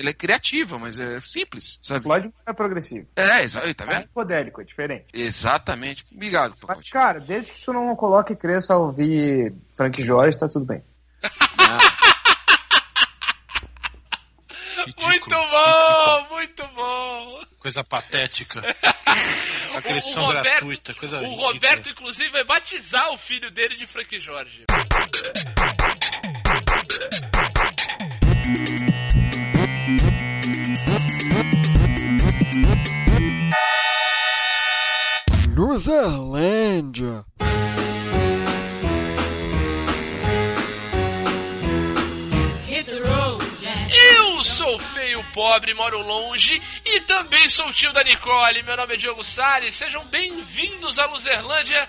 ela é criativa, mas é simples, sabe? Floyd é progressivo. É, exato, tá É vendo? psicodélico, é diferente. Exatamente. Obrigado, Mas, cara, desde que tu não coloque criança a ouvir Frank Jorge, tá tudo bem. Ridículo. Muito bom, muito bom. Coisa patética. O, Agressão o Roberto, gratuita, coisa o ridícula. Roberto, inclusive, vai batizar o filho dele de Frank Jorge. Luzerlândia. Eu sou feio, pobre, moro longe e também sou tio da Nicole. Meu nome é Diogo Salles. Sejam bem-vindos à Luzerlândia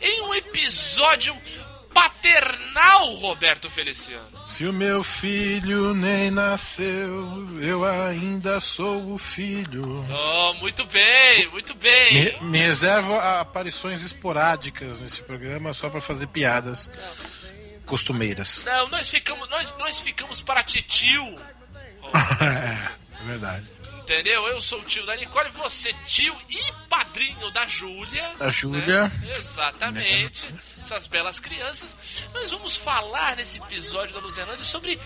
em um episódio paternal, Roberto Feliciano. Se o meu filho nem nasceu, eu ainda sou o filho. Oh, muito bem, muito bem. Me, me reservo a aparições esporádicas nesse programa só pra fazer piadas costumeiras. Não, nós ficamos, nós, nós ficamos para titio. é, é verdade. Entendeu? Eu sou o tio da Nicole, você tio e padrinho da Júlia. Da Júlia. né? Exatamente. Essas belas crianças. Nós vamos falar nesse episódio da Luzerlândia sobre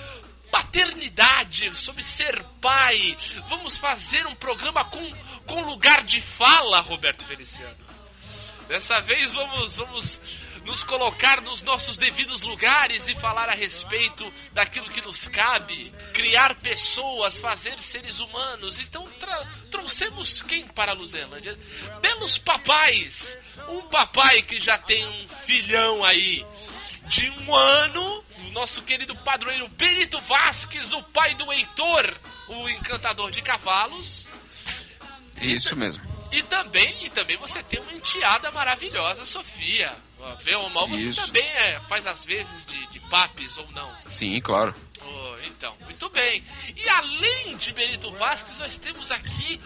paternidade, sobre ser pai. Vamos fazer um programa com, com lugar de fala, Roberto Feliciano. Dessa vez vamos, vamos nos colocar nos nossos devidos lugares e falar a respeito daquilo que nos cabe, criar pessoas, fazer seres humanos. Então trouxemos quem para a Luzerlândia? Belos papais! Um papai que já tem um filhão aí de um ano, o nosso querido padroeiro Benito Vasques, o pai do Heitor, o encantador de cavalos. Isso mesmo. E também, e também você tem uma enteada maravilhosa, Sofia. Bem ou mal, você Isso. também é, faz às vezes de, de papis ou não. Sim, claro. Oh, então, muito bem. E além de Benito Vasquez, nós temos aqui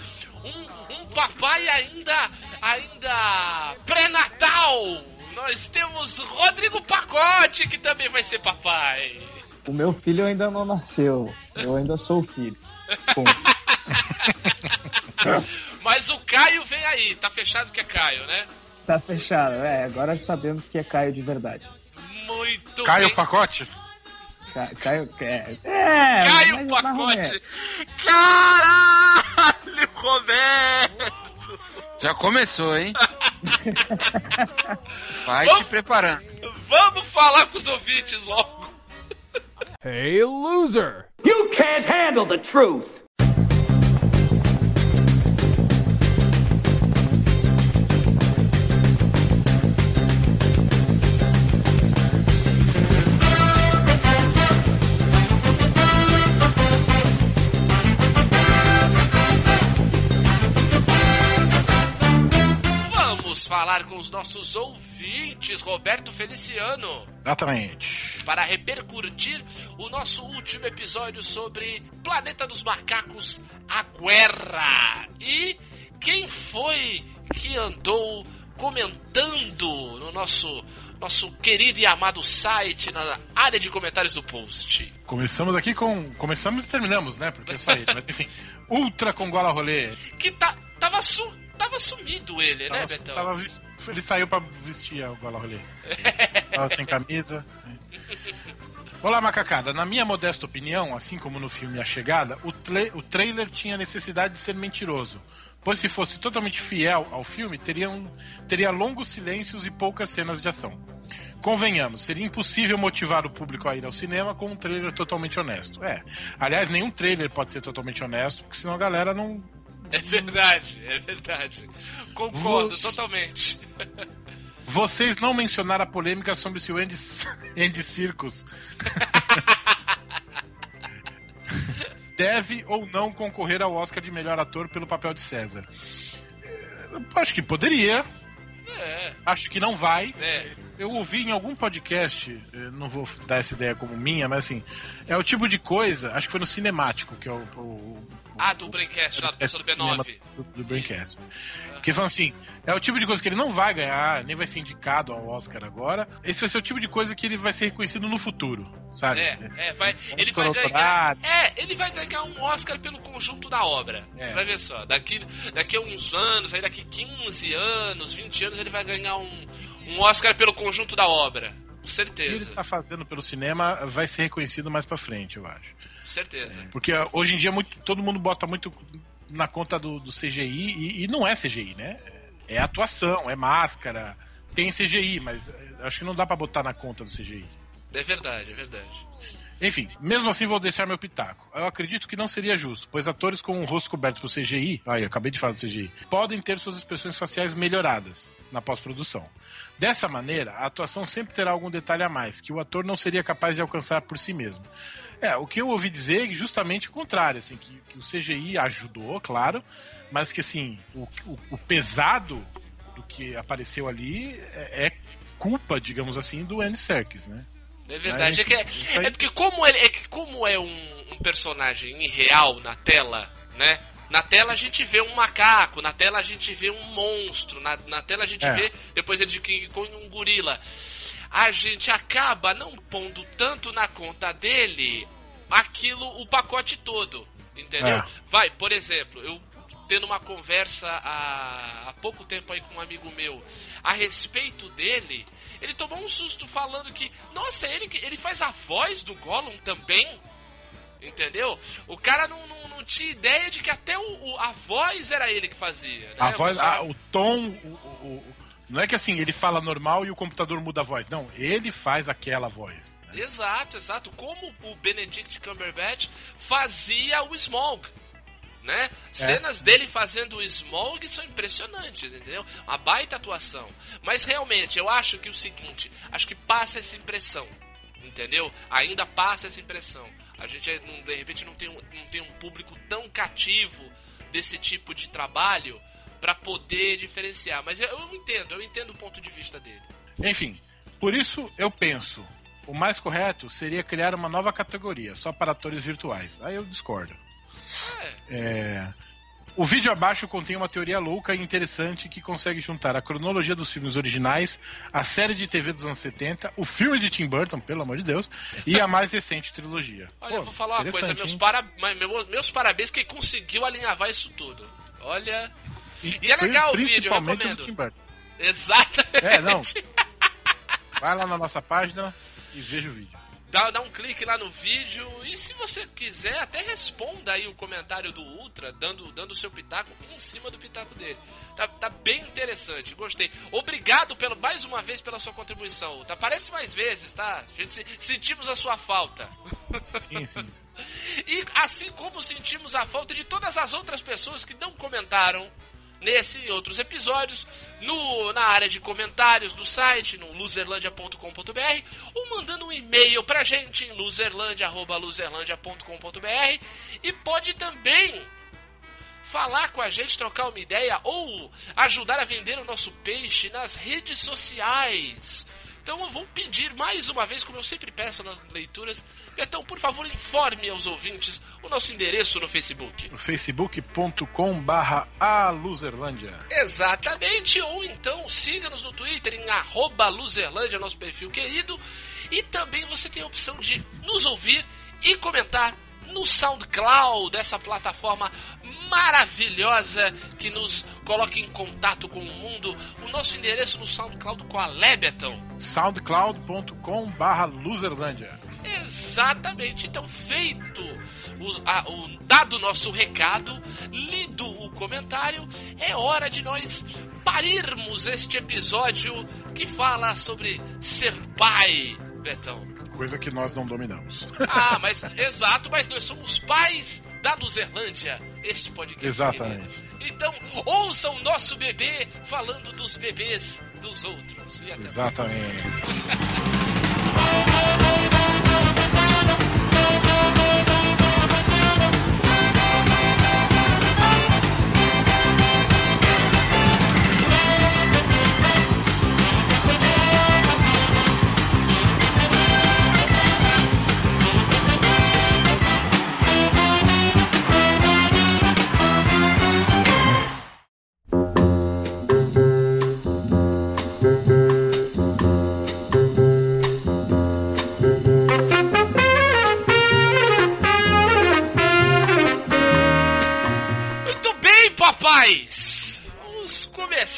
um, um papai ainda, ainda pré-natal. Nós temos Rodrigo Pacote, que também vai ser papai. O meu filho ainda não nasceu. Eu ainda sou o filho. Mas o Caio vem aí, tá fechado que é Caio, né? Tá fechado. É, agora sabemos que é Caio de verdade. Muito Cai o bem. pacote? Ca- Caio. É, é Caio menos. Pacote. Caralho, Roberto. Já começou, hein? Vai Vamos- te preparando. Vamos falar com os ouvintes logo. Hey, loser! You can't handle the truth. Falar com os nossos ouvintes, Roberto Feliciano, Exatamente. para repercutir o nosso último episódio sobre Planeta dos Macacos, a Guerra. E quem foi que andou comentando no nosso nosso querido e amado site, na área de comentários do post? Começamos aqui com. Começamos e terminamos, né? Porque é só ele. Mas enfim. Ultra com gola rolê. Que tá, tava, su, tava sumido ele, né, Tava- Betão? tava ele saiu pra vestir o gola rolê. Tava sem camisa. Olá, macacada. Na minha modesta opinião, assim como no filme A Chegada, o, o trailer tinha necessidade de ser mentiroso. Pois se fosse totalmente fiel ao filme, teria, um- teria longos silêncios e poucas cenas de ação. Convenhamos, seria impossível motivar o público a ir ao cinema com um trailer totalmente honesto. É. Aliás, nenhum trailer pode ser totalmente honesto, porque senão a galera não, É verdade, é verdade. Concordo Você- totalmente. Vocês não mencionaram a polêmica sobre se o Andy, Andy Circus deve ou não concorrer ao Oscar de melhor ator pelo papel de César. Eu Acho que poderia, É, acho que não vai. é. Eu ouvi em algum podcast, eh, não vou dar essa ideia como minha, mas assim, é o tipo de coisa, acho que foi no Cinemático, que é o. o Ah, do Braincast lá do de cinema B9. do, do Braincast. Porque falam assim, é o tipo de coisa que ele não vai ganhar, nem vai ser indicado ao Oscar agora. Esse vai ser o tipo de coisa que ele vai ser reconhecido no futuro, sabe? É, é, vai, ele vai ganhar. É, ele vai ganhar um Oscar pelo conjunto da obra. É. Você vai ver só. Daqui, daqui a uns anos, aí daqui 15 anos, 20 anos, ele vai ganhar um, um Oscar pelo conjunto da obra. Com O que certeza. ele tá fazendo pelo cinema vai ser reconhecido mais pra frente, eu acho. Certeza. Porque ah, hoje em dia muito, todo mundo bota muito na conta do, do CGI e, e não é CGI, né? É atuação, é máscara, tem CGI, mas eh, acho que não dá pra botar na conta do CGI. É verdade, é verdade. Enfim, mesmo assim vou deixar meu pitaco. Eu acredito que não seria justo, pois atores com o rosto coberto por CGI, ai, acabei de falar do CGI, podem ter suas expressões faciais melhoradas na pós-produção. Dessa maneira, a atuação sempre terá algum detalhe a mais, que o ator não seria capaz de alcançar por si mesmo. É, o que eu ouvi dizer é justamente o contrário, assim, que, que o CGI ajudou, claro, mas que assim, o, o- o pesado do que apareceu ali é, é culpa, digamos assim, do Andy Serkis, né? É verdade. É, que é, é porque como, ele, é que como é um, um personagem irreal na tela, né? Na tela a gente vê um macaco, na tela a gente vê um monstro, na, na tela a gente É. vê, depois ele Kong, um gorila. A gente acaba não pondo tanto na conta dele aquilo, o pacote todo. Entendeu? É. Vai, por exemplo, eu tendo uma conversa há, há pouco tempo aí com um amigo meu a respeito dele, ele tomou um susto falando que, nossa, ele, ele faz a voz do Gollum também? Entendeu? O cara não, não, não tinha ideia de que até o, o- a voz era ele que fazia. Né? A voz, a- o tom, o- o- não é que assim, ele fala normal e o computador muda a voz. Não, ele faz aquela voz. Exato, exato. Como o Benedict Cumberbatch fazia o Smaug. Né? Cenas dele fazendo o Smaug são impressionantes, entendeu? Uma baita atuação. Mas realmente, eu acho que o seguinte, acho que passa essa impressão, entendeu? Ainda passa essa impressão. A gente, é, de repente, não tem, um, não tem um público tão cativo desse tipo de trabalho pra poder diferenciar. Mas eu, eu entendo, eu entendo o ponto de vista dele. Enfim, por isso eu penso, o mais correto seria criar uma nova categoria, só para atores virtuais. Aí eu discordo. É, É, O vídeo abaixo contém uma teoria louca e interessante que consegue juntar a cronologia dos filmes originais, a série de TV dos anos 70, o filme de Tim Burton, pelo amor de Deus, e a mais recente trilogia. Olha, Pô, eu vou falar uma coisa, meus, para... meus parabéns que conseguiu alinhavar isso tudo. Olha. E, E é legal o vídeo, eu recomendo. do. Exatamente. É, não. Vai lá na nossa página e veja o vídeo. Dá, dá um clique lá no vídeo e se você quiser, até responda aí o comentário do Ultra, dando dando o seu pitaco em cima do pitaco dele. Tá, tá bem interessante, gostei. Obrigado pelo, mais uma vez pela sua contribuição, Ultra. Aparece mais vezes, tá? A gente se- sentimos a sua falta. Sim, sim, sim. E assim como sentimos a falta de todas as outras pessoas que não comentaram nesse e outros episódios, no, na área de comentários do site, no loserlandia.com.br, ou mandando um e-mail pra gente em loserlandia.loserlandia.com.br e pode também falar com a gente, trocar uma ideia ou ajudar a vender o nosso peixe nas redes sociais. Então eu vou pedir mais uma vez, como eu sempre peço nas leituras, Betão, por favor, informe aos ouvintes o nosso endereço no Facebook. facebook.com barra a Luzerlândia. Exatamente, ou então siga-nos no Twitter em arroba Luzerlândia, nosso perfil querido. E também você tem a opção de nos ouvir e comentar no SoundCloud, essa plataforma maravilhosa que nos coloca em contato com o mundo. O nosso endereço no SoundCloud qual é, Betão? soundcloud.com barra Luzerlândia. Exatamente. Então, feito o, a- o dado nosso recado, lido o comentário, é hora de nós parirmos este episódio que fala sobre ser pai, Betão. Coisa que nós não dominamos. Ah, mas exato, mas nós somos pais da Luzerlândia, este podcast. Exatamente. querido. Então, ouçam nosso bebê falando dos bebês dos outros. Exatamente.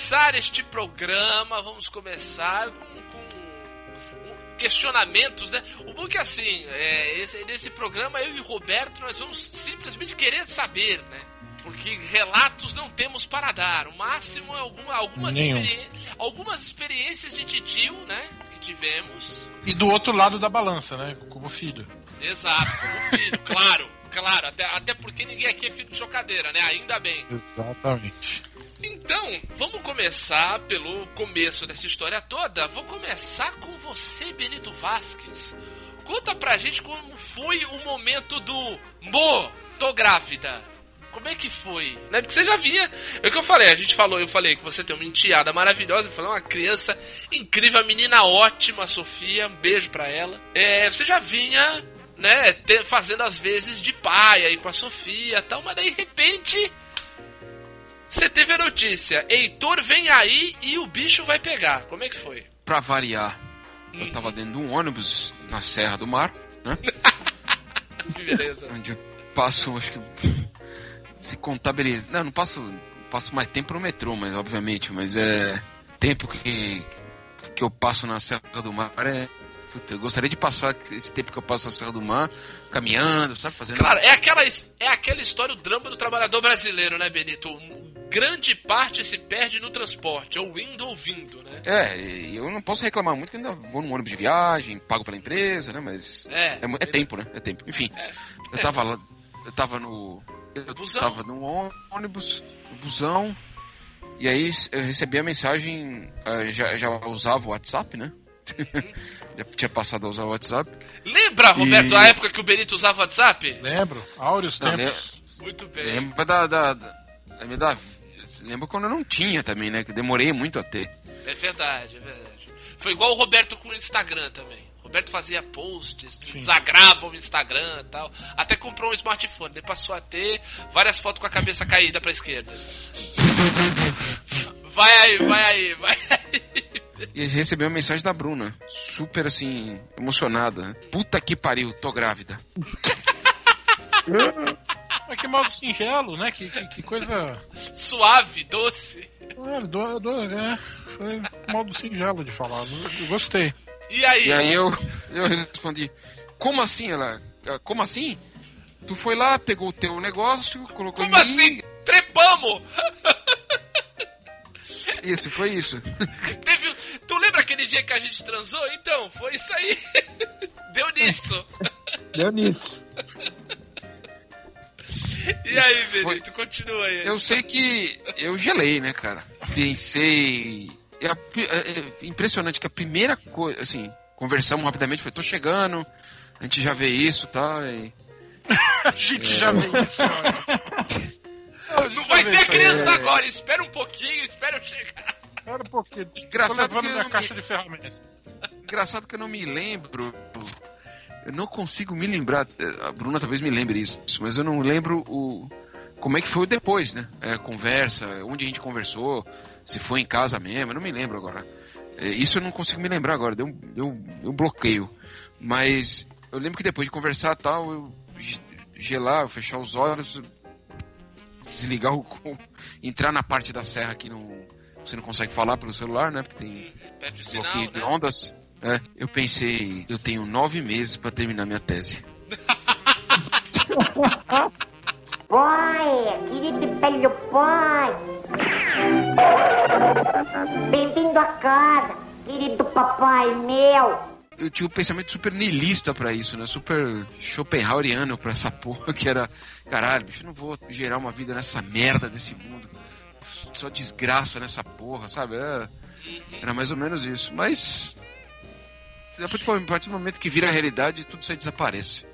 começar este programa, vamos começar com, com questionamentos, né? O bom é que assim, é, esse, nesse programa eu e o Roberto nós vamos simplesmente querer saber, né? Porque relatos não temos para dar. O máximo é alguma, algumas, experi- algumas experiências de titio, né? Que tivemos. E do outro lado da balança, né? Como filho. Exato, como filho, claro, claro. Até, até porque ninguém aqui é filho de chocadeira, né? Ainda bem. Exatamente. Então, vamos começar pelo começo dessa história toda. Vou começar com você, Benito Vasquez. Conta pra gente como foi o momento do Mo, tô grávida. Como é que foi? Né? Porque você já via. É o que eu falei, a gente falou, eu falei que você tem uma enteada maravilhosa, falou uma criança incrível, uma menina ótima, Sofia, um beijo pra ela. É, você já vinha, né, te- fazendo as vezes de pai aí com a Sofia e tal, mas daí de repente você teve a notícia, Heitor vem aí e o bicho vai pegar. Como é que foi? Pra variar, eu Hum, tava dentro de um ônibus na Serra do Mar, né? que beleza. Onde eu passo, acho que. Se contabiliza. Não, não passo. Passo mais tempo no metrô, mas obviamente, mas é. Tempo que. Que eu passo na Serra do Mar é. Puta, eu gostaria de passar esse tempo que eu passo na Serra do Mar caminhando, sabe? Fazendo. Claro, é aquela, é aquela história, o drama do trabalhador brasileiro, né, Benito? Grande parte se perde no transporte, ou indo ou vindo, né? É, e eu não posso reclamar muito que ainda vou num ônibus de viagem, pago pela empresa, né? Mas. É, É, é tempo, né? É tempo. Enfim, É. eu tava lá. Eu tava no. Eu Busão. tava no ônibus, no busão. E aí eu recebi a mensagem. eh, já, já usava o WhatsApp, né? já tinha passado a usar o WhatsApp. Lembra, Roberto, E- a época que o Benito usava WhatsApp? Lembro? Áureos Não, tempos. Muito bem. Lembra da. da, da, lembra da. Lembra quando eu não tinha também, né? Que demorei muito a ter. É verdade, é verdade. Foi igual o Roberto com o Instagram também. O Roberto fazia posts, desagrava o Instagram e tal. Até comprou um smartphone, daí passou a ter várias fotos com a cabeça caída pra esquerda. Vai aí, vai aí, vai aí. E recebi uma mensagem da Bruna. Super assim, emocionada. Puta que pariu, tô grávida. Mas que modo singelo, né? Que, que, que coisa. Suave, doce. É, do, do, é, foi modo singelo de falar. Eu, gostei. E aí? E aí eu, eu respondi, como assim ela? Como assim? Tu foi lá, pegou o teu negócio, colocou Como em assim? mim. Trepamos! Isso, foi isso. Teve. Tu lembra aquele dia que a gente transou? Então, foi isso aí. Deu nisso. Deu nisso. E aí, Foi- Benito, continua aí. Eu sei que eu gelei, né, cara? Pensei. É, é- é impressionante que a primeira coisa, assim, conversamos rapidamente, foi, tô chegando, a gente já vê isso tá, e A gente já vê isso. olha. Não vai ter criança É. agora, espera um pouquinho, espera eu chegar. Espera um pouquinho. Tô Engraçado levando que eu minha não caixa me- de ferramentas. Engraçado que eu não me lembro. Eu não consigo me lembrar. A Bruna talvez me lembre isso, mas eu não lembro o. Como é que foi o depois, né? É, conversa, onde a gente conversou, se foi em casa mesmo, eu não me lembro agora. É, isso eu não consigo me lembrar agora, deu, deu, deu um bloqueio. Mas eu lembro que depois de conversar e tal, eu ge- gelar, eu fechar os olhos, desligar o. entrar na parte da serra que não. Você não consegue falar pelo celular, né? Porque tem Pede o sinal, bloqueio de né? ondas. É, eu pensei, eu tenho nove meses pra terminar minha tese. Pai, querido velho pai. Bem-vindo a casa, querido papai meu. Eu tinha um pensamento super niilista pra isso, né? Super Schopenhaueriano pra essa porra, que era, caralho, bicho, eu não vou gerar uma vida nessa merda desse mundo. Só desgraça nessa porra, sabe? Era, era mais ou menos isso. Mas. A partir a partir do momento que vira realidade, tudo isso aí desaparece.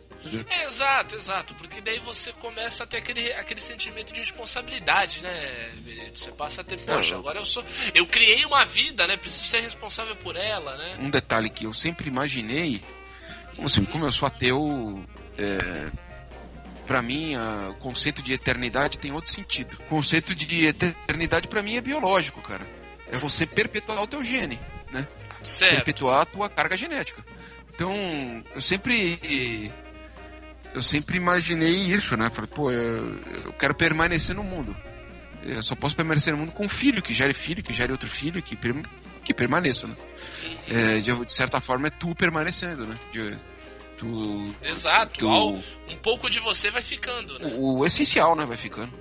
É, exato, exato, porque daí você começa a ter aquele, aquele sentimento de responsabilidade, né? Você passa a ter, poxa, É. agora eu sou. Eu criei uma vida, né? Preciso ser responsável por ela, né? um detalhe que eu sempre imaginei, como assim, como eu sou ateu, é, para mim o conceito de eternidade tem outro sentido. O conceito de eternidade pra mim é biológico, cara. É você perpetuar o teu gene, né? Certo. Perpetuar a tua carga genética. Então, eu sempre eu sempre imaginei isso, né? Falei, pô, eu, eu quero permanecer no mundo. Eu só posso permanecer no mundo com um filho, que gere filho, que gere outro filho, que, per- que permaneça, né? É, de, de certa forma é tu permanecendo, né? De- tu, Exato. tu- um pouco de você vai ficando, né? o, o essencial, né? Vai ficando.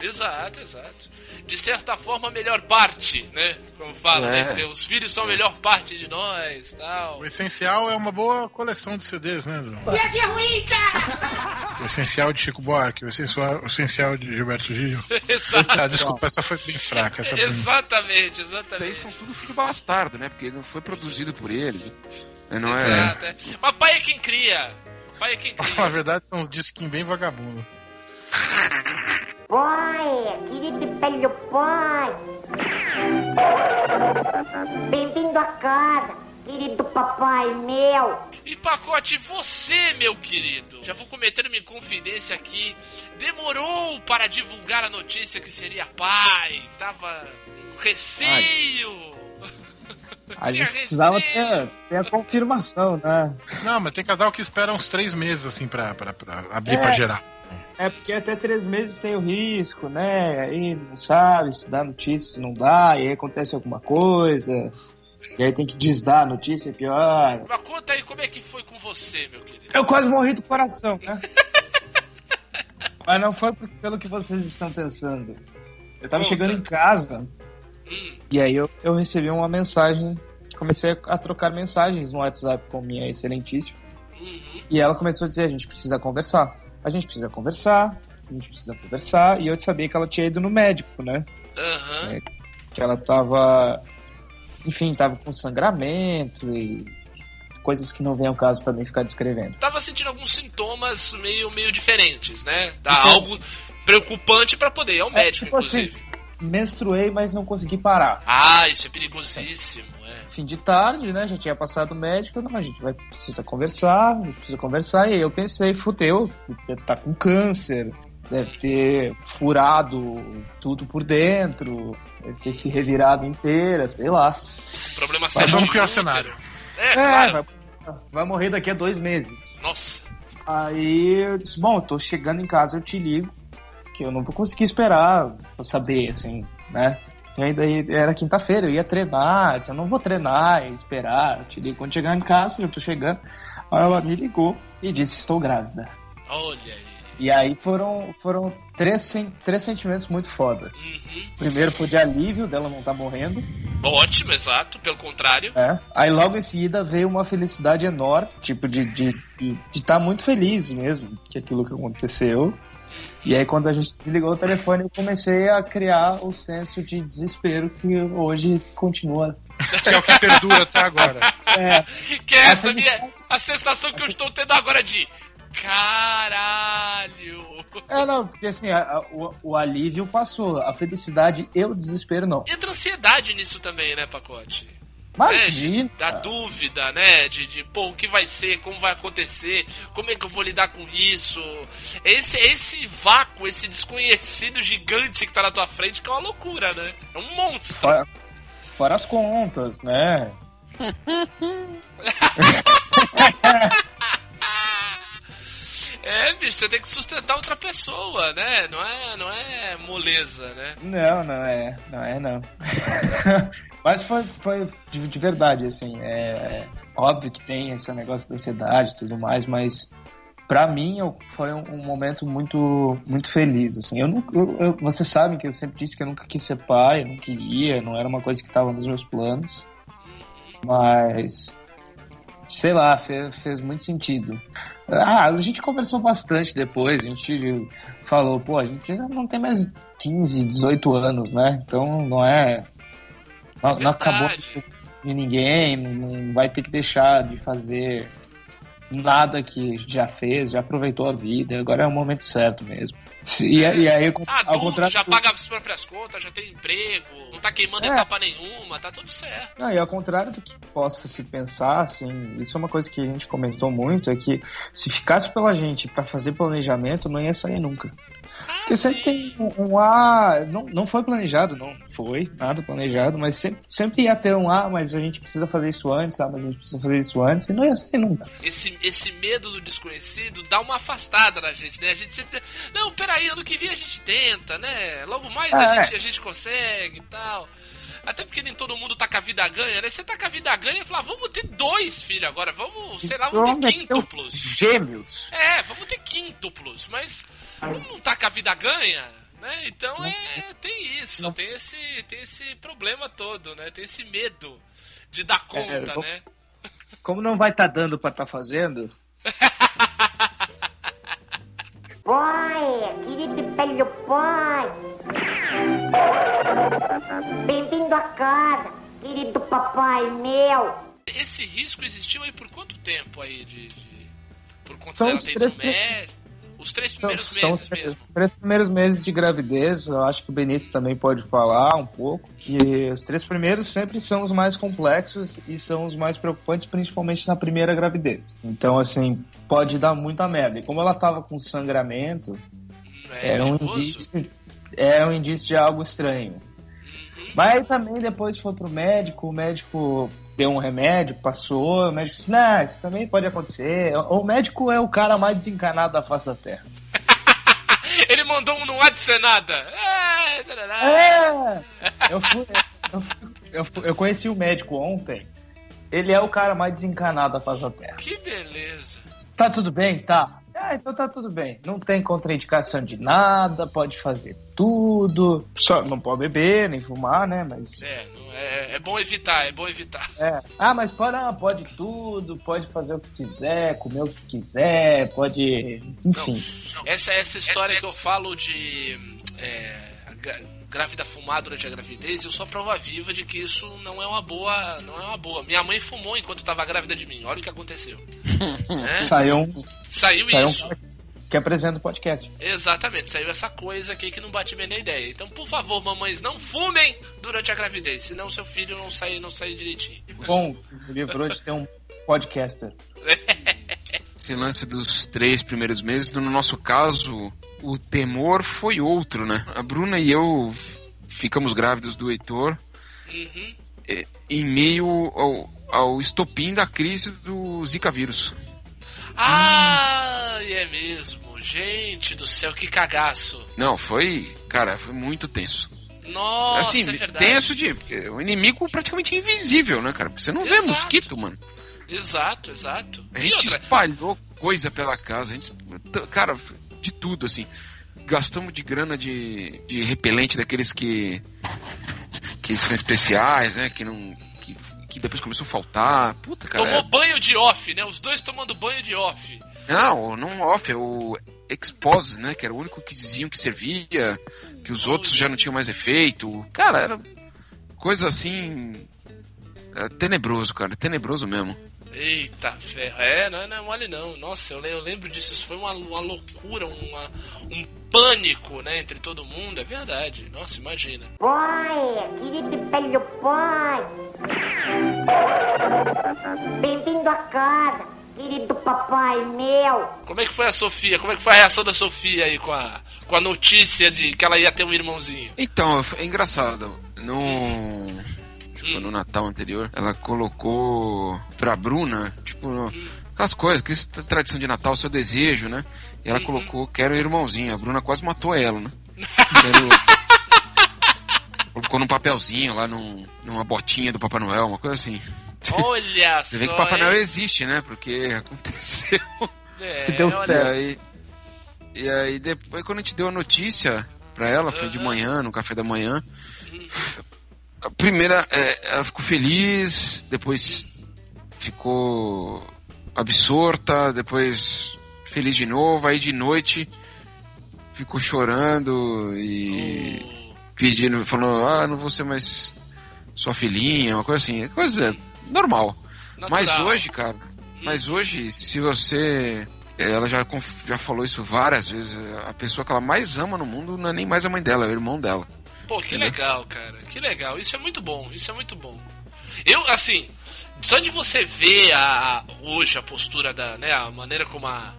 Exato, exato. De certa forma, a melhor parte, né? Como fala, É. né? Os filhos são a melhor parte de nós tal. O essencial é uma boa coleção de CDs, né? Viagem é ruim, cara! O essencial de Chico Buarque, o essencial, o essencial de Gilberto Gil. Exato. Ah, desculpa, essa foi bem fraca. Essa foi... Exatamente, Daí exatamente. são tudo filho bastardo, né? Porque não foi produzido por eles. né? Não é. Exato, é. Mas pai é quem cria. Pai é quem Na cria. verdade, são uns disquinhos bem vagabundos. Pai, querido velho pai. Bem-vindo a casa, querido papai meu. E pacote, você, meu querido, já vou cometer uma inconfidência aqui. Demorou para divulgar a notícia que seria pai. Tava com receio. A Tinha gente precisava receio. ter, ter a confirmação, né? Não, mas tem casal que espera uns três meses, assim, pra, pra, pra abrir É. pra gerar. É porque até três meses tem o risco, né? Aí não sabe se dá notícia, se não dá, e aí acontece alguma coisa. E aí tem que desdar a notícia, é pior. Mas conta aí como é que foi com você, meu querido. Eu quase morri do coração, né? Mas não foi por- pelo que vocês estão pensando. Eu tava Conta. chegando em casa Hum, e aí eu, eu recebi uma mensagem. Comecei a trocar mensagens no WhatsApp com minha excelentíssima. uhum. E ela começou a dizer: a gente precisa conversar. A gente precisa conversar. A gente precisa conversar. E eu sabia que ela tinha ido no médico, né? Aham. Que ela tava. Enfim, tava com sangramento e coisas que não vem ao caso também ficar descrevendo. Tava sentindo alguns sintomas meio, meio diferentes, né? Dá algo preocupante pra poder ir ao médico, tipo assim, inclusive. Menstruei, mas não consegui parar. Ah, isso é perigosíssimo, é. Fim de tarde, né? Já tinha passado o médico, não, a gente vai precisa conversar, precisa conversar. E aí eu pensei, fudeu, deve tá com câncer, deve ter furado tudo por dentro, deve ter se revirado inteira, sei lá. Problema sério. vamos pior útero. cenário. É, É, claro. vai, vai morrer daqui a dois meses. Nossa. Aí eu disse, bom, eu tô chegando em casa, eu te ligo, que eu não vou conseguir esperar pra saber, assim, né? E aí daí era quinta-feira, eu ia treinar, eu disse, eu não vou treinar e esperar, eu te ligo quando chegar em casa, eu tô chegando. Aí ela me ligou e disse, estou grávida. Olha aí. E aí foram, foram três, três sentimentos muito foda. Uhum. Primeiro foi de alívio dela não estar morrendo, Ótimo, exato. Pelo contrário. É. Aí logo em seguida veio uma felicidade enorme, tipo, de estar de, de, de tá muito feliz mesmo que aquilo que aconteceu. E aí quando a gente desligou o telefone, eu comecei a criar o senso de desespero que hoje continua. Que é o que perdura até agora. É, Que é A essa minha. A sensação que eu estou tendo agora de. Caralho! é não, porque assim, a- a- o, o alívio passou, a felicidade e o desespero não. Entra ansiedade nisso também, né, pacote? Imagina! Da dúvida, né? De, de, pô, o que vai ser, como vai acontecer, como é que eu vou lidar com isso. Esse, esse vácuo, esse desconhecido gigante que tá na tua frente, que é uma loucura, né? É um monstro. Fora, fora as contas, né? É, bicho, você tem que sustentar outra pessoa, né? Não é, não é moleza, né? Não, não é, não é não. Mas foi, foi de, de verdade, assim, é óbvio que tem esse negócio da ansiedade e tudo mais, mas pra mim foi um, um momento muito, muito feliz, assim. Eu não, eu, eu- vocês sabem que eu sempre disse que eu nunca quis ser pai, eu não queria, não era uma coisa que estava nos meus planos, mas sei lá, fez, fez muito sentido. Ah, a gente conversou bastante depois, a gente falou, pô, a gente não tem mais 15, 18 anos, né? Então não é. Não, não acabou de ninguém, não, vai ter que deixar de fazer nada que já fez, já aproveitou a vida, agora é o momento certo mesmo. E, e aí, ao Adulto, contrário. já paga as próprias contas, já tem emprego, não tá queimando É. etapa nenhuma, tá tudo certo. Não, e ao contrário do que possa se pensar, assim, isso é uma coisa que a gente comentou muito, é que se ficasse pela gente pra fazer planejamento, não ia sair nunca. Porque sempre tem um, um A, não, não foi planejado, não foi nada planejado, mas sempre, sempre ia ter um A, mas a gente precisa fazer isso antes, ah, mas a gente precisa fazer isso antes, e não ia sair nunca. Esse, esse medo do desconhecido dá uma afastada na gente, né? A gente sempre. Não, peraí, ano que vem a gente tenta, né? Logo mais a, É. gente, a gente consegue e tal. Até porque nem todo mundo tá com a vida ganha, né? Você tá com a vida ganha e fala, ah, vamos ter dois filhos agora, vamos, sei lá, vamos ter meter os quíntuplos. Gêmeos. É, vamos ter quíntuplos, mas não tá com a vida ganha, né? Então é, tem isso, tem esse, tem esse problema todo, né? Tem esse medo de dar conta, eu- né? Como não vai estar dando pra estar fazendo, Pai, querido velho pai. Bem-vindo a casa, querido papai meu. Esse risco existiu aí por quanto tempo aí de. de- por conta São dela ter ido médico? Os três são, primeiros são os meses três, mesmo. os três primeiros meses de gravidez, eu acho que o Benito também pode falar um pouco, que os três primeiros sempre são os mais complexos e são os mais preocupantes, principalmente na primeira gravidez. Então, assim, pode dar muita merda. E como ela tava com sangramento, É, era um nervoso? indício, era um indício de algo estranho. Uhum. Mas também depois foi pro médico, o médico deu um remédio, passou, o médico disse, não, isso também pode acontecer. O médico é o cara mais desencanado da face da Terra. Ele mandou um não há de ser nada. É, é. É! Eu, fui, eu, fui- eu, fui- eu conheci o médico ontem. Ele é o cara mais desencanado da face da Terra. Que beleza. Tá tudo bem? Tá. Ah, então tá tudo bem. Não tem contraindicação de nada, pode fazer tudo. Só não pode beber, nem fumar, né? Mas. É, não- é, é bom evitar, é bom evitar. É. Ah, mas pode, ah, pode tudo, pode fazer o que quiser, comer o que quiser, pode. Enfim. Essa essa história que eu falo de é, grávida fumar durante a gravidez, eu sou a prova viva de que isso não é uma boa, não é uma boa. Minha mãe fumou enquanto estava grávida de mim. Olha o que aconteceu. Né? Saiu um, Saiu saiu um isso. cara que apresenta o podcast. Exatamente, saiu essa coisa aqui que não bate bem na ideia. Então, por favor, mamães, não fumem durante a gravidez, senão seu filho não sai, não sai direitinho. Bom, me livrou de ter um podcaster. Esse lance dos três primeiros meses, no nosso caso, o temor foi outro, né? A Bruna e eu ficamos grávidos do Heitor Uhum. em meio ao, ao estopim da crise do Zika vírus. Ah, é mesmo. Gente do céu, que cagaço. Não, foi, cara, foi muito tenso. Nossa, assim, é verdade. tenso de. O inimigo praticamente invisível, né, cara? Você não vê Exato. mosquito, mano. Exato, exato. A gente espalhou coisa pela casa, a gente. Cara, de tudo, assim. Gastamos de grana de, de repelente daqueles que. que são especiais, né? Que não. Que, que depois começou a faltar. Puta, cara. tomou é- banho de off, né? Os dois tomando banho de off. Não, não off, é o Expose, né? Que era o único que diziam que servia, que os outros já não tinham mais efeito. Cara, era coisa assim. é, tenebroso, cara, tenebroso mesmo. Eita ferro. É, não, é- não é mole não. Nossa, eu, eu lembro disso. Isso foi uma, uma loucura, uma, um pânico, né? Entre todo mundo. É verdade. Nossa, imagina. Pai, querido velho pai. Bem-vindo a casa, querido papai meu. Como é que foi a Sofia? Como é que foi a reação da Sofia aí com a, com a notícia de que ela ia ter um irmãozinho? Então, é engraçado. No. Tipo, no Natal anterior, ela colocou pra Bruna, tipo, aquelas coisas, que isso é tradição de Natal, seu desejo, né? E ela Uhum. colocou, quero irmãozinho. A Bruna quase matou ela, né? Quero... colocou num papelzinho lá, num, numa botinha do Papai Noel, uma coisa assim. Olha Você vê que só. o Papai? Noel existe, né? Porque aconteceu. É, Que deu E certo. aí, e aí depois quando a gente deu a notícia pra ela, foi de Aham. manhã, no café da manhã. A primeira, é, ela ficou feliz, depois ficou absorta, depois feliz de novo, aí de noite ficou chorando e Oh, pedindo, falou, ah, não vou ser mais sua filhinha, uma coisa assim, coisa normal. Mas natural. hoje, cara, mas hoje, se você. Ela já, já falou isso várias vezes. A pessoa que ela mais ama no mundo não é nem mais a mãe dela, é o irmão dela. Pô, que Entendeu? legal, cara. Que legal. Isso é muito bom. Isso é muito bom. Eu, assim, só de você ver a, a- hoje a postura da, né, a maneira como a,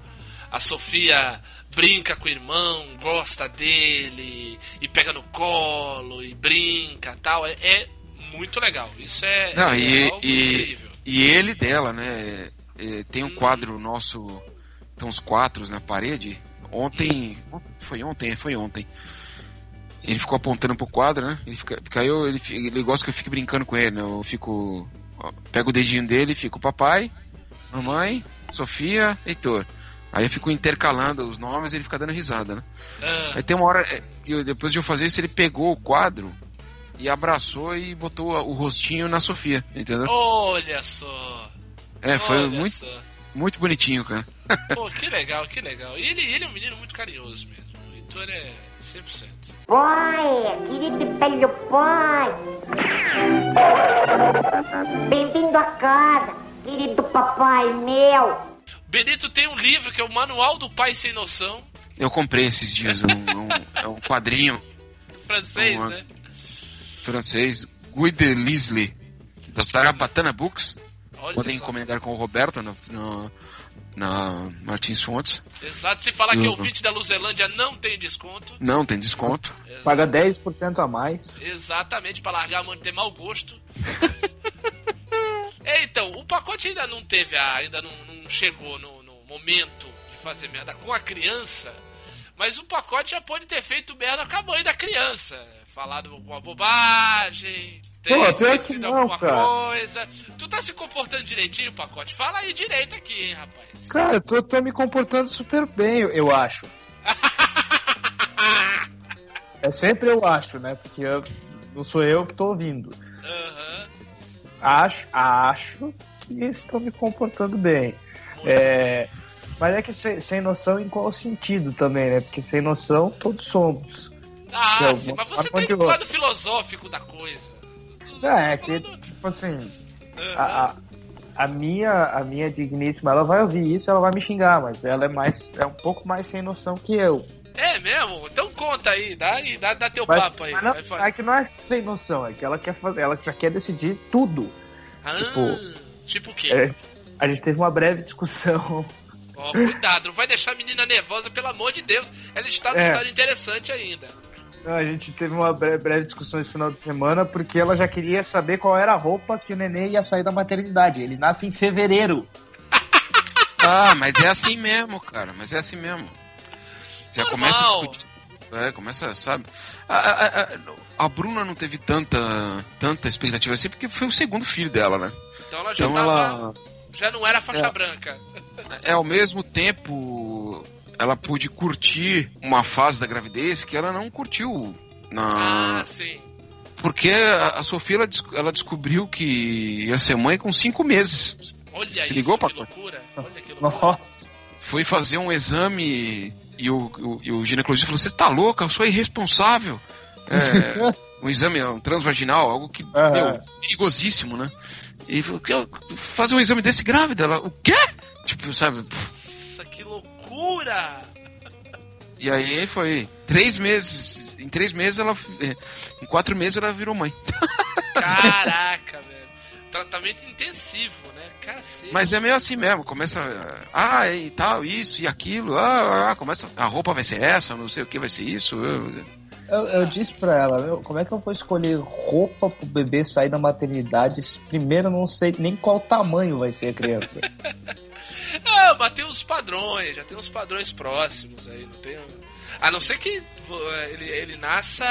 a Sofia brinca com o irmão, gosta dele, e pega no colo, e brinca tal. É, é muito legal. Isso é, Não, é e, e, incrível. e ele dela, né? é, Tem um Hum. quadro nosso, tem uns quadros na parede. Ontem, foi ontem, foi ontem. Ele ficou apontando pro quadro, né? Ele fica, eu, ele, ele gosta que eu fique brincando com ele, né? Eu fico, ó, pego o dedinho dele, e fico papai, mamãe, Sofia, Heitor. Aí eu fico intercalando os nomes e ele fica dando risada, né? Ah, Aí tem uma hora, é, eu- depois de eu fazer isso, ele pegou o quadro e abraçou e botou o rostinho na Sofia, entendeu? olha só. É, foi olha muito, só. muito bonitinho, cara. Pô, que legal, que legal. E ele, ele é um menino muito carinhoso mesmo. O Heitor é 100%. Pai, querido velho pai. Bem-vindo a casa, querido papai meu. Benito tem um livro que é o Manual do Pai Sem Noção, Eu comprei esses dias um, um, é um quadrinho francês, Uma- né? francês, Guy de Lisle, da Sarabatana Books. Olha Podem encomendar com o Roberto na, na, na Martins Fontes. Exato. Se falar que é ouvinte da Luzerlândia não tem desconto. Não, tem desconto. Exato. Paga 10% a mais. Exatamente, pra largar a mão de ter mau gosto. é, então, o pacote ainda não teve, a, ainda não, não chegou no, no momento de fazer merda com a criança, mas o pacote já pode ter feito merda com a mãe da criança. Falado alguma bobagem, ter Pô, esquecido não, alguma cara. coisa. Tu tá se comportando direitinho, pacote? Fala aí direito aqui, hein, rapaz. Cara, eu tô, tô me comportando super bem, eu- eu acho. É sempre eu acho, né? Porque eu- não sou eu que tô ouvindo. Aham. Acho, acho que estou me comportando bem. É, mas é que sem, sem noção em qual sentido também, né? Porque sem noção todos somos. Ah, Não, sim, mas você tem um eu- lado filosófico da coisa. É, é que, tipo assim, a, a, minha, a minha digníssima, ela vai ouvir isso, ela vai me xingar, mas ela é mais, é um pouco mais sem noção que eu. É mesmo? Então conta aí, dá, dá, dá teu Mas- papo aí. mas não- é que não é sem noção, é que ela quer fazer, ela já quer decidir tudo. Ah, tipo- tipo o quê? A gente teve uma breve discussão. Ó, cuidado, não vai deixar a menina nervosa, pelo amor de Deus. Ela está numa É. história interessante ainda. Não, A gente teve uma breve, breve discussão esse final de semana porque ela já queria saber qual era a roupa que o neném ia sair da maternidade. Ele nasce em fevereiro. Ah, mas é assim mesmo, cara. Mas é assim mesmo. Já Normal. começa a discutir. É, começa, sabe? A, a, a, a Bruna não teve tanta, tanta expectativa assim, porque foi o segundo filho dela, né? Então ela já Então tava. ela. Já não era faixa É. branca. É ao mesmo tempo. Ela pôde curtir uma fase da gravidez que ela não curtiu. Na... Ah, sim. Porque a, a Sofia ela, ela descobriu que ia ser mãe com cinco meses. Olha Se isso, ligou, que loucura. Olha que loucura. Nossa. Foi fazer um exame e o, o, e o ginecologista falou: Você tá louca? Eu sou irresponsável. É, um exame um transvaginal, algo que, Aham. meu, perigosíssimo, né? E falou: "Que eu- Fazer um exame desse grávida? Ela, o quê? Tipo, sabe? Que loucura! E aí foi três meses. Em três meses ela. é, Em quatro meses ela virou mãe. Caraca, velho. Tratamento intensivo, né? Cacete. Mas é meio assim mesmo, começa. Ah, e tal, isso e aquilo. Ah, ah, começa. A roupa vai ser essa, não sei o que vai ser isso. eu- Eu, eu disse pra ela, meu, como é que eu vou escolher roupa pro bebê sair da maternidade? Primeiro eu não sei nem qual tamanho vai ser a criança. Ah, mas tem uns padrões, já tem uns padrões próximos aí, não tem. A não ser que eh, ele, ele nasça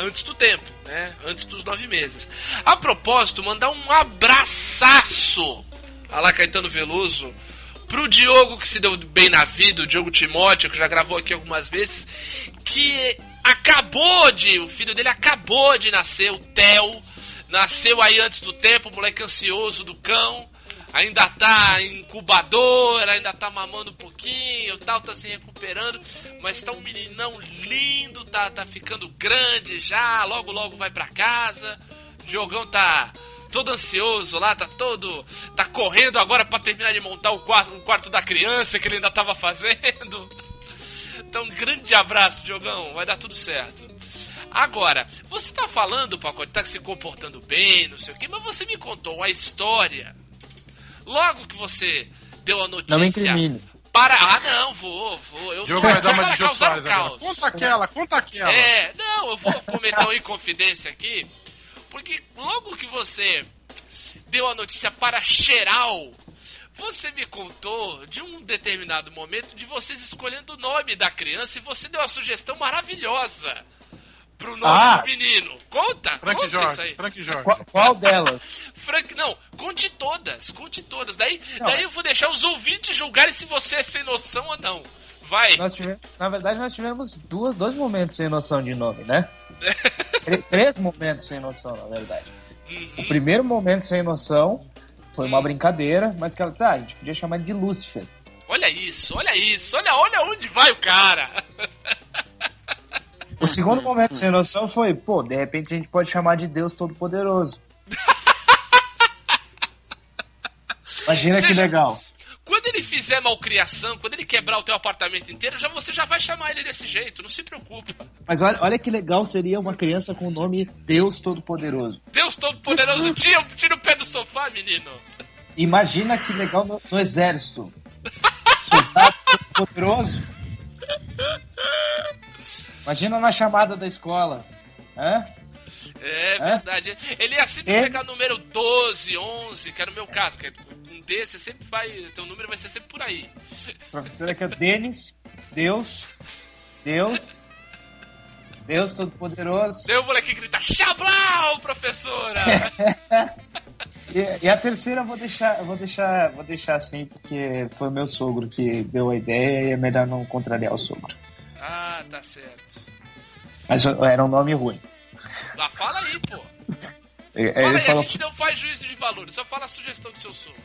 antes do tempo, né? Antes dos nove meses. A propósito, mandar um abraçaço a lá Caetano Veloso pro Diogo que se deu bem na vida, o Diogo Timóteo, que já gravou aqui algumas vezes, que acabou de. O filho dele acabou de nascer, o Theo. Nasceu aí antes do tempo, moleque ansioso do cão ainda tá em incubadora, ainda tá mamando um pouquinho, tal, tá se recuperando, mas tá um meninão lindo, tá, tá ficando grande já, logo logo vai pra casa. O Diogão tá todo ansioso lá, tá todo tá correndo agora pra terminar de montar o quarto, o quarto da criança que ele ainda tava fazendo. Então, um grande abraço, Diogão, vai dar tudo certo. Agora, você tá falando, Pacote, tá se comportando bem, não sei o quê, mas você me contou uma história Logo que você deu a Não me notícia incrimine. Para. Ah, não, vou, vou. Eu Diogo tô vai dar uma de causar caos. Conta aquela, conta aquela. É, não, eu vou comentar uma inconfidência aqui, porque logo que você deu a notícia para Cheral, você me contou de um determinado momento de vocês escolhendo o nome da criança e você deu uma sugestão maravilhosa pro nome Ah. do menino. Conta, Frank conta isso Jorge, aí. Frank Jorge. Qual, qual delas? Frank, não, conte todas, conte todas. Daí, Não, daí eu vou deixar os ouvintes julgarem se você é sem noção ou não. Vai. Nós tivemos, na verdade, nós tivemos duas, dois momentos sem noção de nome, né? Três momentos sem noção, na verdade. O Uhum. primeiro momento sem noção foi uma brincadeira, mas que ela disse, ah, a gente podia chamar ele de Lúcifer. Olha isso, olha isso, olha, olha onde vai o cara. O segundo momento sem noção foi, pô, de repente a gente pode chamar de Deus Todo-Poderoso. Imagina que Seja- legal. Quando ele fizer malcriação, quando ele quebrar o teu apartamento inteiro, já você já vai chamar ele desse jeito, não se preocupa. Mas olha, olha que legal seria uma criança com o nome Deus Todo-Poderoso. Deus Todo-Poderoso, tira, tira o pé do sofá, menino. Imagina que legal no, no exército. Soldado Todo-Poderoso. Imagina na chamada da escola. Hã? É verdade. Ele ia sempre É. pegar o número 12, 11, que era o meu caso, que é um desses sempre vai. Teu número vai ser sempre por aí. Professora aqui é o Denis, Deus, Deus, Deus Todo-Poderoso. Daí o moleque grita: Chablau, professora! E, e a terceira eu vou deixar, eu vou deixar, vou deixar assim, porque foi o meu sogro que deu a ideia e é melhor não contrariar o sogro. ah, tá certo. Mas era um nome ruim. Ah, fala aí, pô. Ele Fala aí, falou, a gente não faz juízo de valores, só fala a sugestão do seu sogro.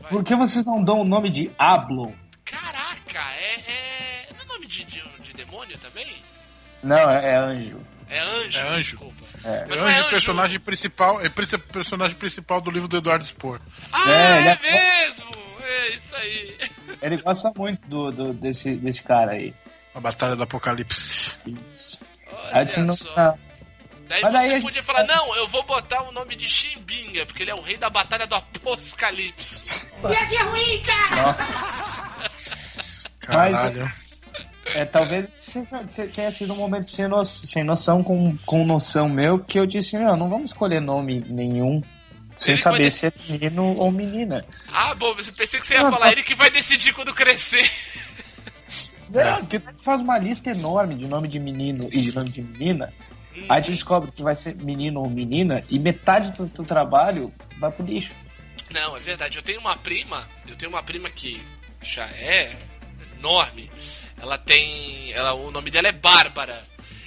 Vai. por que vocês não dão o nome de Ablon? Caraca, é. é... Não é nome de, de, de demônio também? Não, é, é anjo. É anjo. É anjo. Desculpa. É. Mas É não é anjo, anjo. personagem principal, é personagem principal do livro do Eduardo Spor. Ah, É, é, ele é- mesmo! É isso aí. Ele gosta muito do, do- desse, desse cara aí. A Batalha do Apocalipse. Isso. Olha Aí você não só. tá- Daí Mas você aí podia gente- falar, não, eu vou botar o nome de Chimbinga, porque ele é o rei da batalha do Apocalipse. Caralho. É, talvez seja- se- tenha sido um momento sem, no- sem noção com, com noção meu, que eu disse, não, não vamos escolher nome nenhum sem Ele saber se é menino ou menina. Ah, bom, eu pensei que você ia Não, falar, tá- ele que vai decidir quando crescer. Não, porque tu faz uma lista enorme de nome de menino e de nome de menina, aí tu descobre que vai ser menino ou menina, e metade do teu trabalho vai pro lixo. Não, é verdade. Eu tenho uma prima, eu tenho uma prima que já é enorme. Ela tem. Ela, o nome dela é Bárbara.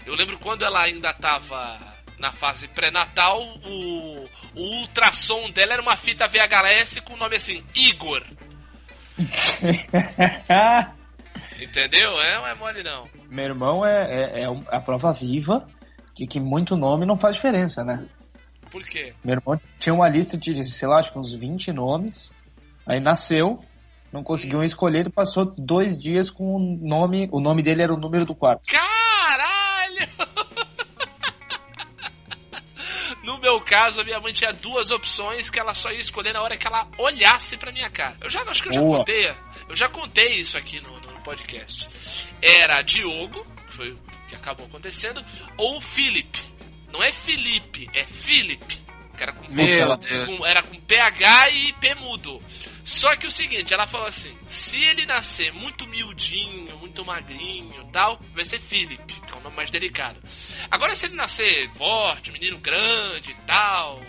Eu lembro quando ela ainda tava na fase pré-natal, o, o ultrassom dela era uma fita VHS com o nome assim, Igor. Entendeu? É, não é mole não. Meu irmão é, é, é a prova viva de que muito nome não faz diferença, né? Por quê? Meu irmão tinha uma lista de, sei lá, acho que uns 20 nomes. Aí nasceu, não conseguiu escolher e passou dois dias com o nome. O nome dele era o número do quarto. Caralho! No meu caso, a minha mãe tinha duas opções que ela só ia escolher na hora que ela olhasse pra minha cara. Eu já acho que eu já Boa. contei, eu já contei isso aqui no, no podcast. Era Diogo, que foi o que acabou acontecendo, ou Felipe. Não é Felipe, é Felipe. Que era com, com- com- era com PH e P mudo. Só que o seguinte, ela falou assim: se ele nascer muito miudinho, muito magrinho e tal, vai ser Felipe, que é um nome mais delicado. Agora, se ele nascer forte, menino grande e tal.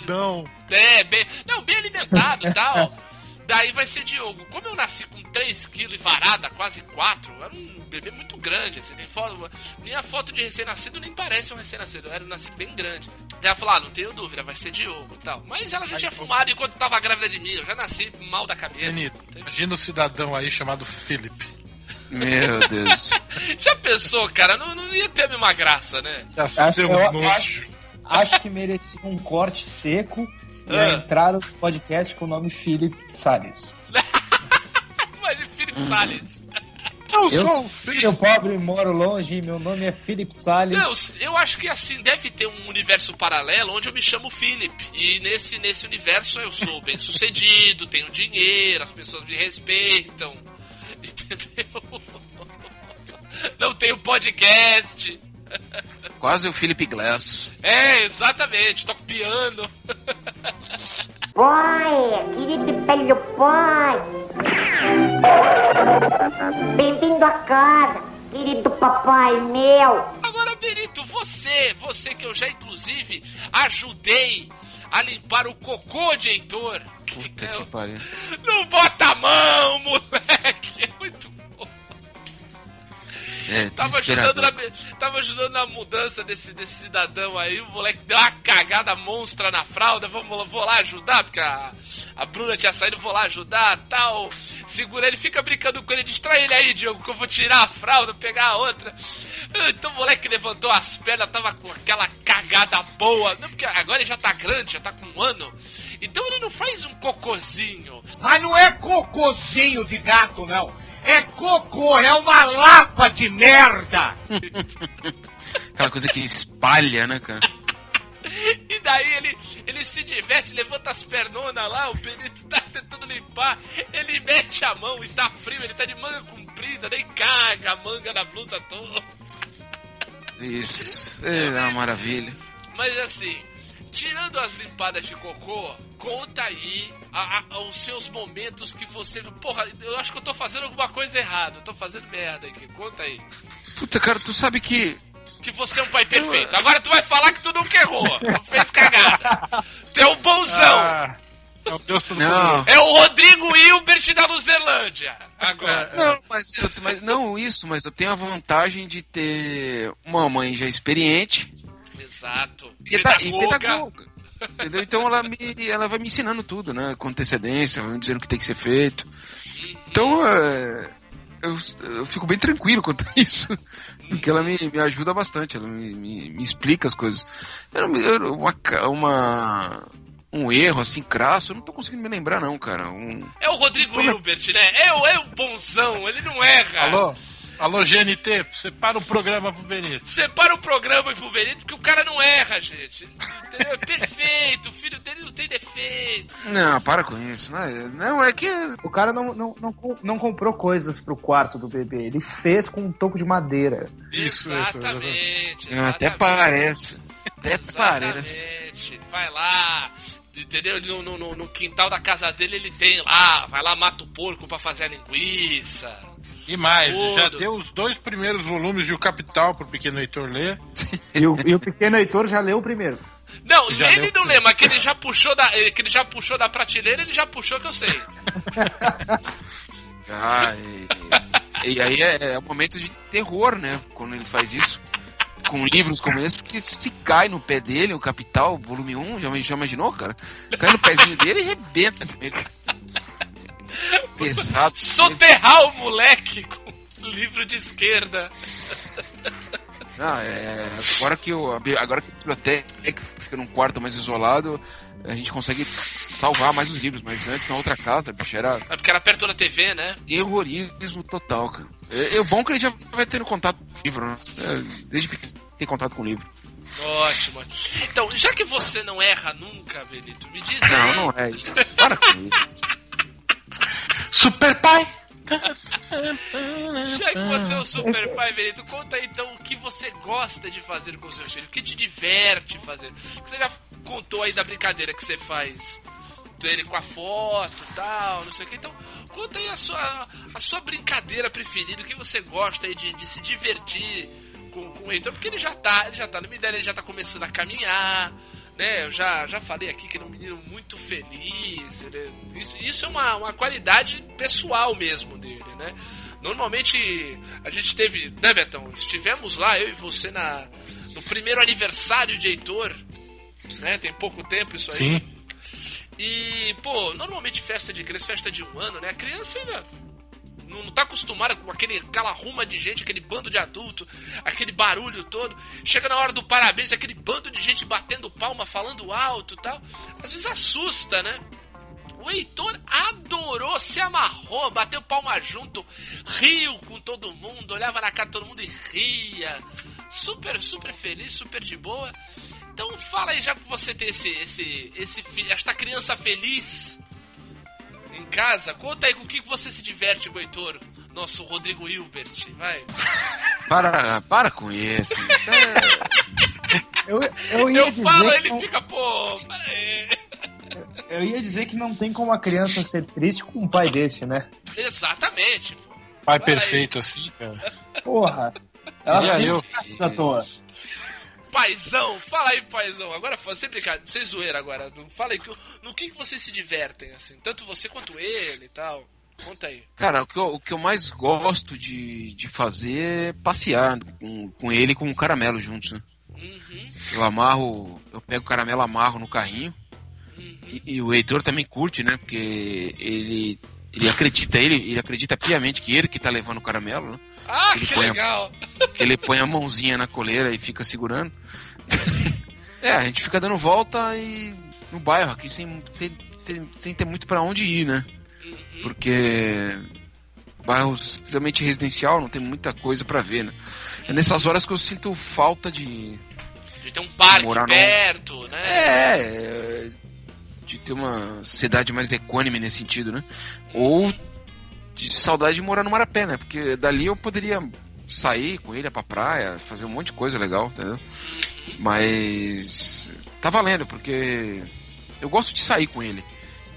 Taludão. É, bem, não, bem alimentado e tal. Daí vai ser Diogo. Como eu nasci com 3 kg e varada, quase 4, era um bebê muito grande. Assim, tem foto, minha foto de recém-nascido nem parece um recém-nascido, eu era nasci bem grande. Daí ela falou: ah, não tenho dúvida, vai ser Diogo e tal. Mas ela já tinha fumado enquanto tava grávida de mim, eu já nasci mal da cabeça. Benito, imagina o cidadão aí chamado Philip. Meu Deus. Já pensou, cara? Não, não ia ter a mesma graça, né? Já Acho- eu acho- Acho que merecia um corte seco e Ah. a entrada do podcast com o nome Felipe Salles. Imagina Felipe Salles. Eu Eu sou o filho Philip. pobre, moro longe e meu nome é Felipe Salles. Não, eu acho que assim, deve ter um universo paralelo onde eu me chamo Philip. E nesse, nesse universo eu sou bem sucedido, tenho dinheiro, as pessoas me respeitam. Entendeu? Não tem o podcast. Quase o Philip Glass. É, exatamente. Toco piano. Pai, querido velho pai. Bem-vindo a casa, querido papai meu. Agora, Benito, você, você que eu já inclusive ajudei a limpar o cocô de Heitor. Puta Eu- que pariu. Não bota a mão, moleque! É muito bom. É, Tava ajudando, na, tava ajudando na mudança desse, desse cidadão aí. O moleque deu uma cagada monstra na fralda. Vamos, lá- vou lá ajudar, porque a, a Bruna tinha saído. Vou lá ajudar tal. Segura ele, fica brincando com ele. Distrai ele aí, Diogo, que eu vou tirar a fralda, pegar a outra. Então o moleque levantou as pernas, tava com aquela cagada boa. Não, porque agora ele já tá grande, já tá com um ano. Então ele não faz um cocôzinho. Mas não é cocôzinho de gato, não. É cocô, é uma lapa de merda. Aquela coisa que espalha, né, cara? E daí ele, ele se diverte, levanta as pernonas lá, o Benito tá tentando limpar, ele mete a mão e tá frio, ele tá de manga comprida, nem caga a manga na blusa toda. Isso. É uma maravilha. Mas assim, tirando as limpadas de cocô, conta aí a- a- os seus momentos que você. Porra, eu acho que eu tô fazendo alguma coisa errada, eu tô fazendo merda aqui, conta aí. Puta, cara, tu sabe que. Que você é um pai perfeito. Agora tu vai falar que tu nunca errou, não fez cagada. Tu é um bonzão. Ah, é o Deus Não. É o Rodrigo Hilbert da Luzerlândia. Agora. Não, mas, eu, mas não isso, mas eu tenho a vantagem de ter uma mãe já experiente Exato. peda- e Pedagoga. pedagoga. Entendeu? Então ela, me, ela vai me ensinando tudo, né? Com antecedência, vai me dizendo o que tem que ser feito. Então é, eu, eu fico bem tranquilo quanto a isso. Porque ela me, me ajuda bastante, ela me, me, me explica as coisas. Eu, eu- uma, uma, um erro assim crasso, eu não tô conseguindo me lembrar, não, cara. Um, É o Rodrigo Hilbert, né? É, o- é o bonzão, ele não erra. Alô? Alô, GNT, separa o programa pro Benito. Separa o programa pro Benito, porque o cara não erra, gente. Entendeu? É perfeito, o filho dele não tem defeito. Não, para com isso. Não, é- não é que. O cara não, não, não, não comprou coisas pro quarto do bebê, ele fez com um toco de madeira. Isso, isso, exatamente, é, Até exatamente. parece. Até parece. Exatamente. Vai lá, entendeu? No, no- no- no quintal da casa dele ele tem lá, vai lá, mata o porco pra fazer a linguiça. E mais, Tudo. já deu os dois primeiros volumes de O Capital pro pequeno Heitor ler. E o, e o pequeno Heitor já leu o primeiro. Não, Já ele leu não lê, mas que ele já puxou da, ele- que ele já puxou da prateleira, ele já puxou que eu sei. Ah, e, e aí é, é um momento de terror, né? Quando ele faz isso. Com livros como esse, porque se cai no pé dele, o Capital, volume 1, já, já imaginou, cara? Cai no pezinho dele e rebenta ele. Pesado. Soterrar o moleque com livro de esquerda. Ah, é, agora que o, agora que a biblioteca fica num quarto mais isolado, a gente consegue salvar mais os livros, mas antes na outra casa, bicho, era É porque era perto da TV, né? terrorismo total, cara. É, é bom que ele já vai tendo contato com o livro, né? É, desde pequeno tem contato com o livro. Ótimo. Então, já que você não erra nunca, Benito, me diz Não, aí. não é. Para com isso. Super Pai! Já que você é o super pai, Benito, conta então o que você gosta de fazer com o seu filho, o que te diverte fazer. Você já contou aí da brincadeira que você faz dele com a foto e tal, não sei o que. Então, conta aí a sua, a sua brincadeira preferida, o que você gosta aí de, de se divertir com, com o Heitor, porque ele já tá, ele já tá numa ideia, ele já tá começando a caminhar. Né, eu já, já falei aqui que ele é um menino muito feliz. ele- isso, isso é uma, uma qualidade pessoal mesmo dele, né? Normalmente a gente teve, né, Betão? Estivemos lá, eu e você, na, no primeiro aniversário de Heitor, né? Tem pouco tempo isso aí. Sim. E, pô, normalmente festa de criança, festa de um ano, né? A criança ainda não, não tá acostumada com aquele, aquela ruma de gente, aquele bando de adulto, aquele barulho todo. Chega na hora do parabéns, aquele bando de gente batendo palma, falando alto e tal. Às vezes assusta, né? O Heitor adorou, se amarrou, bateu palma junto, riu com todo mundo, olhava na cara de todo mundo e ria. Super, super feliz, super de boa. Então fala aí, já que você tem esse, esse, esse, esta criança feliz em casa, conta aí com o que você se diverte com o Heitor nosso Rodrigo Hilbert, vai. Para, para com isso. Isso é- Eu, eu ia Eu dizer falo, que ele não- fica, pô, aí. eu ia dizer que não tem como a criança ser triste com um pai desse, né? Exatamente. pô. Pai Vai. perfeito assim, cara. Porra. E Ela aí, eu? à toa. Paizão, fala aí, paizão. Agora, sem brincadeira, sem zoeira agora. Fala aí, no que, que vocês se divertem, assim? Tanto você quanto ele e tal. Conta aí. Cara, o que, eu, o que eu mais gosto de, de fazer é passear com, com ele e com o caramelo juntos, né? Uhum, Eu amarro, eu pego o caramelo, amarro no carrinho. uhum. E, e o Heitor também curte, né? Porque ele, ele acredita, ele, ele acredita piamente que ele que tá levando o caramelo, né? Ah, Ele que põe a- legal. Que ele põe a mãozinha na coleira e fica segurando. é, a gente fica dando volta e no bairro aqui sem, sem, sem, sem ter muito pra onde ir, né? Uhum. Porque bairros realmente residencial não tem muita coisa pra ver, né? É nessas horas que eu sinto falta de De ter um parque Morar perto, né? é de ter uma cidade mais econômica nesse sentido, né? Ou de saudade de morar no Marapé, né? Porque dali eu poderia sair com ele pra praia, fazer um monte de coisa legal, entendeu? Mas tá valendo, porque eu gosto de sair com ele,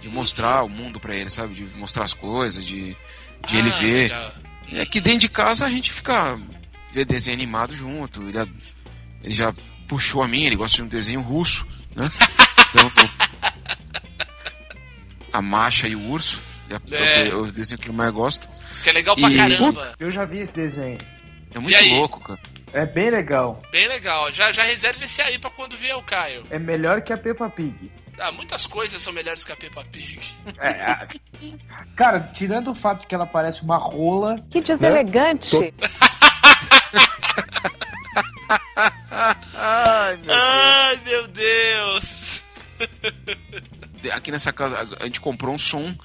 de mostrar o mundo pra ele, sabe? De mostrar as coisas, de, de ele Ah, ver. legal. É que dentro de casa a gente fica ver desenho animado junto. Ele, ele já puxou a mim, ele gosta de um desenho russo, né? Então, a Macha e o Urso, é, É. o desenho que eu mais gosto. Que é legal pra E- caramba. Eu já vi esse desenho. É muito louco, cara. É bem legal. Bem legal. Já, já reserve esse aí pra quando vier o Caio. É melhor que a Peppa Pig. Ah, muitas coisas são melhores que a Peppa Pig. É, a- Cara, tirando o fato que ela parece uma rola, Que deselegante. Ai, meu Ai, meu Deus. Aqui nessa casa a gente comprou um som.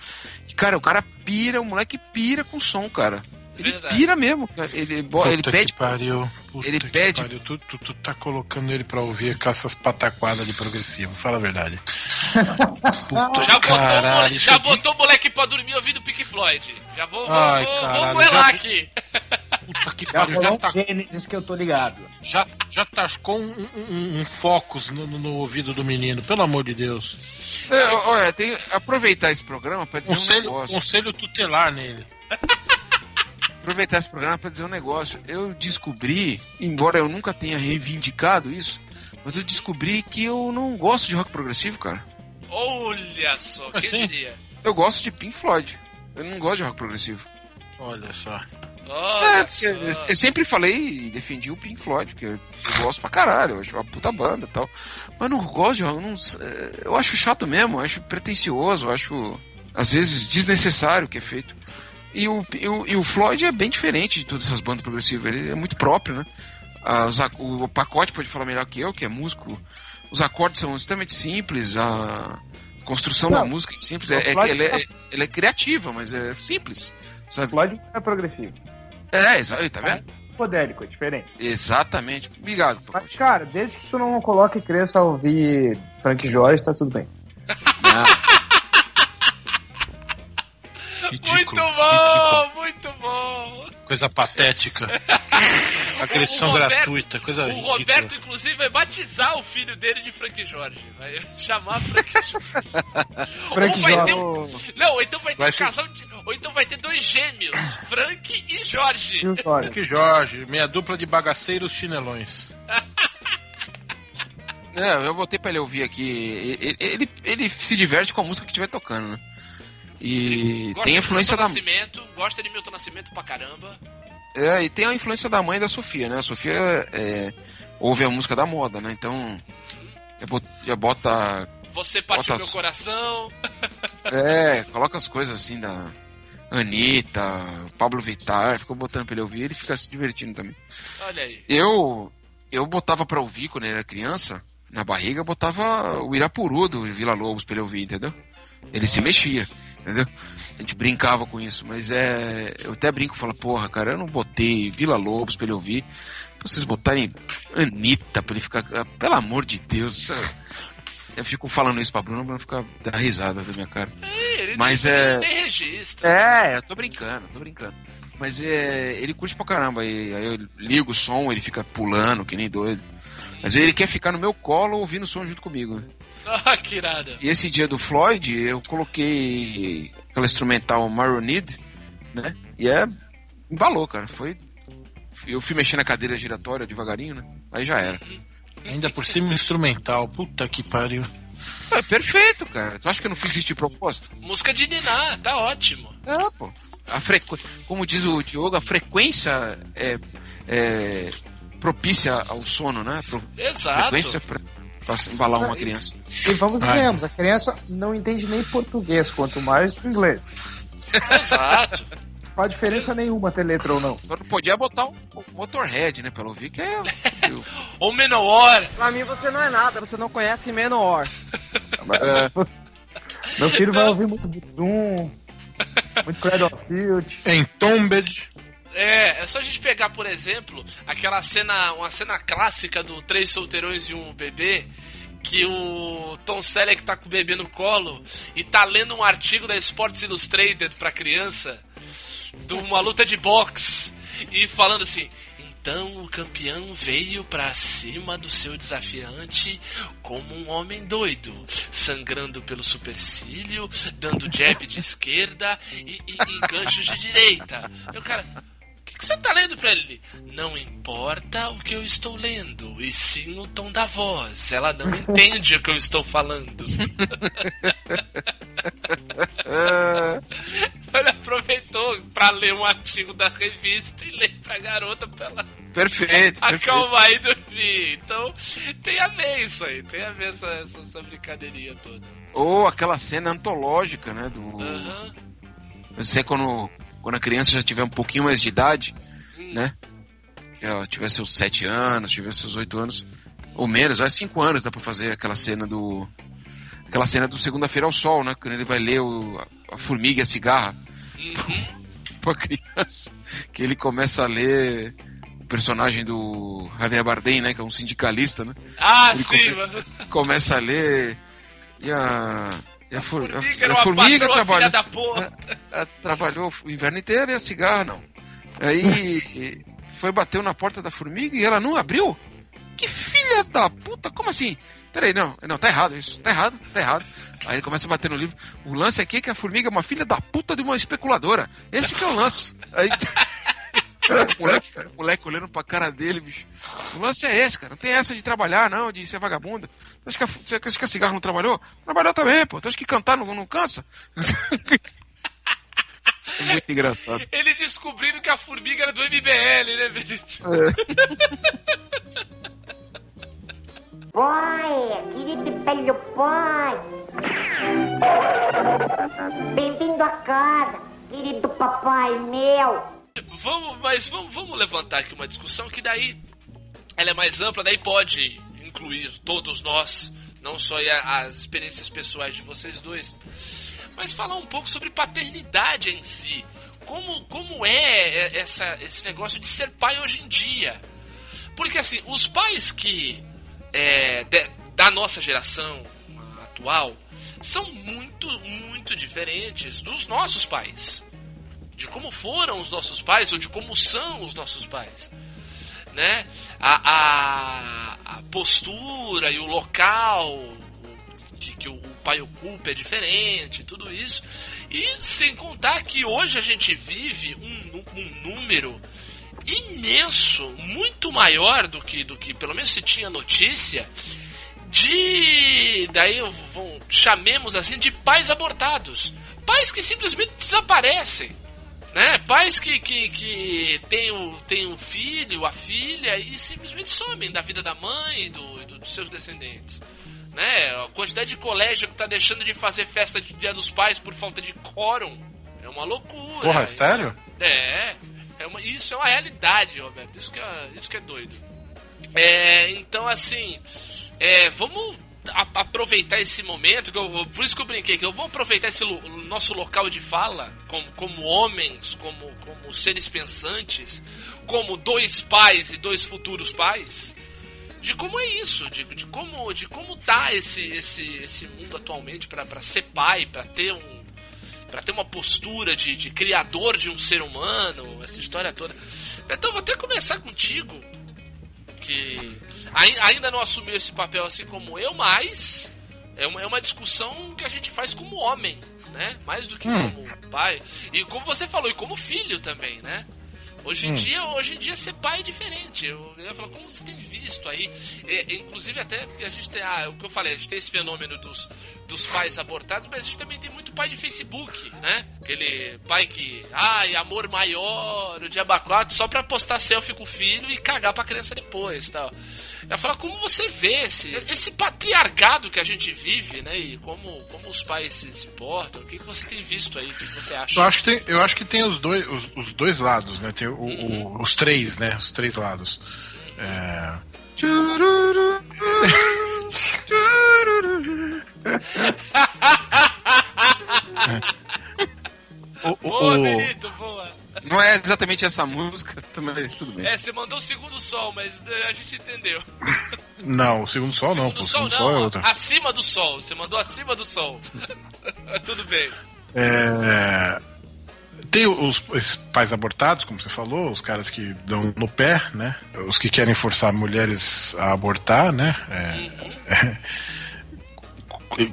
E, cara, o cara pira, o moleque pira com som, cara. Ele Verdade. pira mesmo. cara. Ele, Puta ele pede. que pariu. Puta ele que pede- pariu. Tu, tu, tu tá colocando ele pra ouvir com essas pataquadas de progressivo. Fala a verdade. Puta Já, botou, o caralho. mole- já botou o moleque pra dormir ouvindo Pink Floyd. Já vou, vou, Ai, vou, caralho, vou moelar já- aqui. Puta que já pariu. Já, um tá, Gênesis que eu tô ligado. já, já tascou um, um, um focus no, no- no ouvido do menino. Pelo amor de Deus. É, olha, tem aproveitar esse programa pra dizer um Conselho, negócio. conselho tutelar nele. Aproveitar esse programa pra dizer um negócio. Eu descobri, embora eu nunca tenha reivindicado isso, mas eu descobri que eu não gosto de rock progressivo, cara. Olha só, quem Assim? diria? Eu gosto de Pink Floyd. Eu não gosto de rock progressivo. Olha só. Olha É, porque só. eu sempre falei e defendi o Pink Floyd, porque eu gosto pra caralho, eu acho uma puta banda e tal. Mas não gosto de rock, eu, não, é, eu acho chato mesmo, eu acho pretencioso, eu acho às vezes desnecessário o que é feito. E o, e o, e o Floyd é bem diferente de todas essas bandas progressivas, ele é muito próprio, né? Ah, os ac- o, pacote pode falar melhor que eu, que é músico. Os acordes são extremamente simples, a construção da Não, música é simples, é, é, Floyd ela, é, ela é criativa, mas é simples, sabe? Floyd não é progressivo. É, exa- tá vendo? Podérico, é diferente. Exatamente. Obrigado, Mas, pacote. cara, desde que tu não coloque criança a ouvir Frank Jorge, tá tudo bem. Ah, Ridículo. Muito ridículo. bom, muito bom. Coisa patética. Agressão Roberto- gratuita. Coisa O ridícula. Roberto, inclusive, vai batizar o filho dele de Frank Jorge. Vai chamar Frank Jorge. Frank Jorge. um- Não, ou então vai ter Vai um ser- casal de... Ou então vai ter dois gêmeos, Frank e Jorge. E? Frank Jorge, meia dupla de bagaceiros chinelões. é, eu botei pra ele ouvir aqui. Ele, ele, ele se diverte com a música que estiver tocando, né? E Gosta tem a influência da. Nascimento, gosta de Milton Nascimento pra caramba. É, e tem a influência da mãe da Sofia, né? A Sofia é, ouve a música da moda, né? Então. Já bota. Você partiu Bota meu coração. é, coloca as coisas assim da. Anitta, Pablo Vittar, ficou botando pra ele ouvir, ele fica se divertindo também. Olha aí. Eu eu botava pra ouvir quando eu era criança, na barriga, eu botava o Irapuru do Vila Lobos pra ele ouvir, entendeu? Ele se mexia, entendeu? A gente brincava com isso, mas é. Eu até brinco e falo, porra, cara, eu não botei Vila Lobos pra ele ouvir. Pra vocês botarem Anitta pra ele ficar. ah, Pelo amor de Deus, é- eu fico falando isso pra Bruna pra ela ficar dar risada da minha cara. Ele Mas nem, é- ele nem registra. É, eu tô brincando, eu tô brincando. Mas é, ele curte pra caramba. E, aí eu ligo o som, ele fica pulando, que nem doido. Mas ele quer ficar no meu colo ouvindo o som junto comigo. Ah, que irada. E esse dia do Floyd, eu coloquei aquela instrumental Maronid, né? E é. embalou, cara. Foi. Eu fui mexendo na cadeira giratória devagarinho, né? Aí já era. Ainda por cima instrumental. Puta que pariu. É perfeito, cara. Tu acha que eu não fiz isso de propósito? Música de Niná, tá ótimo. É, pô. A frequ... Como diz o Diogo, a frequência é, é propícia ao sono, né? Pro... Exato. Frequência pra, pra embalar uma criança. E vamos vemos, a criança não entende nem português, quanto mais inglês. Exato. Não faz diferença nenhuma ter letra ou não. Só não podia botar o um, Motorhead, né? Pra ela ouvir que é. Ou Menor. Pra mim você não é nada, você não conhece Menor. é, Meu filho vai ouvir muito Zoom, muito Cradle of Field. Entombed. É, é só a gente pegar, por exemplo, aquela cena, uma cena clássica do Três Solteirões e um Bebê, que o Tom Selleck tá com o bebê no colo e tá lendo um artigo da Sports Illustrated pra criança, de uma luta de boxe, e falando assim. Então o campeão veio pra cima do seu desafiante como um homem doido, sangrando pelo supercílio, dando jab de esquerda e, e, e ganchos de direita. Meu cara, que, que você tá lendo pra ele? Não importa o que eu estou lendo, e sim o tom da voz. Ela não entende o que eu estou falando. Ele aproveitou pra ler um artigo da revista e ler pra garota pra ela perfeito, perfeito. acalmar e dormir. Então tem a ver isso aí, tem a ver essa, essa, essa brincadeirinha toda. Ou aquela cena antológica, né? Do. Eu sei quando, quando a criança já tiver um pouquinho mais de idade, né? Ela tiver seus 7 anos, tiver seus 8 anos, ou menos, vai 5 anos dá pra fazer aquela cena do. Aquela cena do Segunda-feira ao Sol, né? Quando ele vai ler o, a formiga e a cigarra Uhum. pra criança. Que ele começa a ler o personagem do Javier Bardem, né? Que é um sindicalista, né? Ah, Ele sim, come- mano. Começa a ler. E a. E a, for- Formiga a- era a formiga patroa, trabalha. filha da porra. Ela trabalhou o inverno inteiro e a cigarra não. Aí foi, bateu na porta da formiga e ela não abriu? Que filha da puta, como assim? Peraí, não, não, tá errado isso, tá errado, tá errado. Aí ele começa a bater no livro. O lance aqui é que a formiga é uma filha da puta de uma especuladora. Esse que é o lance. Aí. o moleque, o moleque olhando pra cara dele, bicho. O lance é esse, cara. Não tem essa de trabalhar, não, de ser vagabunda. Você acha que a, você acha que a cigarra não trabalhou? Trabalhou também, pô. Tu acha que cantar não, não cansa? É muito engraçado. Ele descobrindo que a formiga era do MBL, né, Benito? Pai, querido velho pai. Bem-vindo a casa, querido papai meu. Vamos, mas vamos, vamos levantar aqui uma discussão que daí ela é mais ampla, daí pode incluir todos nós, não só as experiências pessoais de vocês dois, mas falar um pouco sobre paternidade em si. Como, como é essa, esse negócio de ser pai hoje em dia? Porque assim, os pais que é, de- da nossa geração atual são muito, muito diferentes dos nossos pais de como foram os nossos pais ou de como são os nossos pais. Né? A, a, a postura e o local que, que o pai ocupa é diferente, tudo isso. E sem contar que hoje a gente vive um, um número imenso, muito maior do que, do que pelo menos se tinha notícia, de. Daí eu chamemos assim de pais abortados. Pais que simplesmente desaparecem né? Pais que, que, que tem, o, tem o filho, a filha e simplesmente somem da vida da mãe e do, do- dos seus descendentes. Né? A quantidade de colégio que tá deixando de fazer festa de Dia dos Pais por falta de quórum é uma loucura. Porra, sério? É, é uma- isso é uma realidade, Roberto. Isso que é, isso que é doido. É, então, assim, é, vamos a- aproveitar esse momento. Que eu, por isso que eu brinquei, que eu vou aproveitar esse lo- nosso local de fala, como, como homens, como, como seres pensantes, como dois pais e dois futuros pais. De como é isso, de, de como de como tá esse, esse, esse mundo atualmente para ser pai, para ter um para ter uma postura de, de criador de um ser humano, essa história toda. Então vou até começar contigo, que ainda não assumiu esse papel assim como eu, mas é uma, é uma discussão que a gente faz como homem, né? Mais do que hum. como pai. E como você falou, e como filho também, né? Hoje em, hum. dia, hoje em dia ser pai é diferente. Eu, eu ia falar, como você tem visto aí? É, inclusive até a gente tem, ah, o que eu falei, a gente tem esse fenômeno dos, dos pais abortados, mas a gente também tem muito pai de Facebook, né? Aquele pai que, ai, amor maior, o diaba 4, só pra postar selfie com o filho e cagar pra criança depois tal. Eu falar como você vê esse, esse patriarcado que a gente vive, né? E como, como os pais se, se portam. O que, que você tem visto aí? O que, que você acha? Eu acho que tem, eu acho que tem os, dois, os, os dois lados, né? Tem o, uhum. o, os três, né? Os três lados. É... o, boa, o... Benito, boa. Não é exatamente essa música, mas tudo bem. É, você mandou o segundo sol, mas a gente entendeu. Não, o segundo sol segundo não. Sol, o segundo não, sol é outra. Acima do sol, você mandou acima do sol. tudo bem. É, tem os, os, pais abortados, como você falou, os caras que dão no pé, né? Os que querem forçar mulheres a abortar, né? É, é,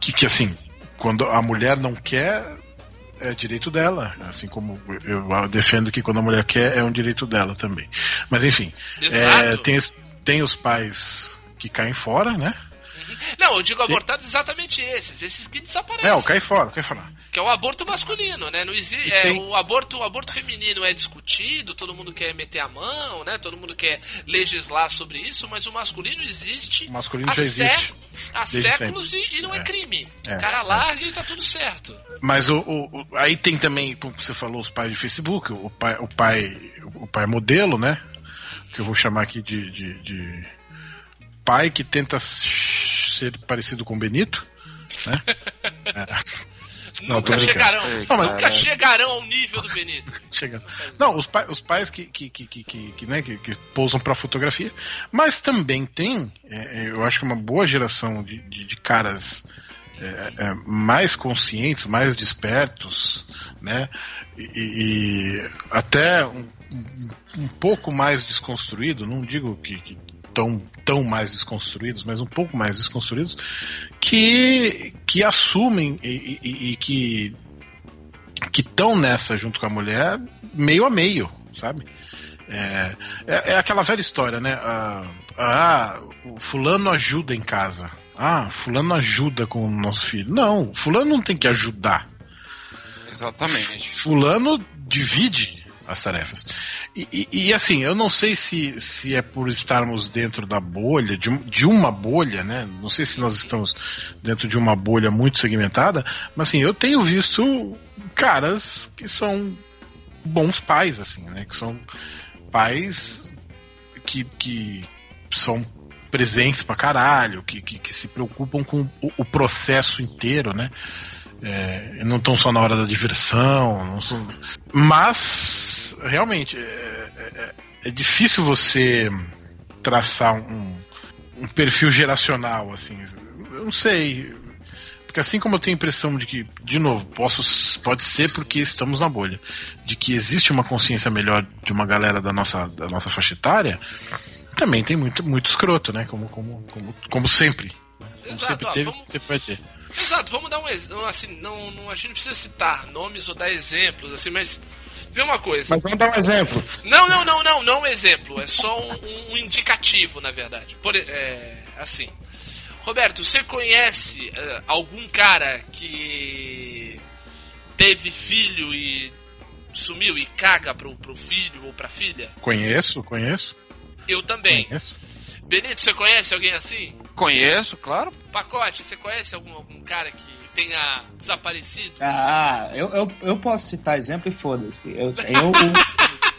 que, que assim, quando a mulher não quer, é direito dela. Assim como eu defendo que quando a mulher quer, é um direito dela também. Mas enfim, é, tem, tem os pais que caem fora, né? Não, eu digo abortados exatamente esses, esses que desaparecem. É, o cai fora, cai fora. Que é o aborto masculino, né? Não existe, é, tem... o, aborto, o aborto feminino é discutido, todo mundo quer meter a mão, né? Todo mundo quer legislar sobre isso, mas o masculino existe. O masculino já existe. Há séculos e, e, não é, é crime. É, o cara larga é. e tá tudo certo. Mas o, o, o, aí tem também, como você falou, os pais de Facebook, o pai, o pai, o pai modelo, né? Que eu vou chamar aqui de, de, de pai que tenta ser parecido com o Benito, né? é. Nunca chegarão. Não, mas... Nunca chegarão ao nível do Benito. Chega. Não, os, os pais que, que, que, que, que, né, que, que pousam para fotografia. Mas também tem, é, é, eu acho que uma boa geração de, de, de caras é, é, mais conscientes, mais despertos, né? E, e até um, um, pouco mais desconstruído, não digo que, que tão, tão mais desconstruídos, mas um pouco mais desconstruídos, que, que assumem e, e, e que que estão nessa junto com a mulher meio a meio, sabe? É, é, é aquela velha história, né? Ah, ah, o fulano ajuda em casa. Ah, fulano ajuda com o nosso filho. Não, fulano não tem que ajudar. Exatamente. Fulano divide as tarefas. E, e, e, assim, eu não sei se, se é por estarmos dentro da bolha, de, de uma bolha, né? Não sei se nós estamos dentro de uma bolha muito segmentada, mas assim, eu tenho visto caras que são bons pais, assim, né? Que são pais que, que são presentes pra caralho, que, que, que se preocupam com o, o processo inteiro, né? É, não estão só na hora da diversão, são... mas realmente é, é, é, difícil você traçar um, um, perfil geracional assim. Eu não sei, porque assim como eu tenho a impressão de que, de novo, posso, pode ser porque estamos na bolha, de que existe uma consciência melhor de uma galera da nossa, da nossa faixa etária, também tem muito, muito escroto, né? Como, como, como, como sempre. Como Exato, sempre ó, teve, vamos... sempre vai ter. Exato, vamos dar um exemplo. Assim, não, não, a gente não precisa citar nomes ou dar exemplos, assim, mas. Vê uma coisa. Mas vamos dar um exemplo. Não, não, não, não, não um exemplo. É só um, um indicativo, na verdade. Por, é, assim. Roberto, você conhece uh, algum cara que teve filho e sumiu e caga pro, pro filho ou pra filha? Conheço, conheço. Eu também. Conheço. Benito, você conhece alguém assim? Conheço, claro. Pacote, você conhece algum, algum cara que tenha desaparecido? Ah, eu, eu, eu posso citar exemplo e foda-se. Eu, eu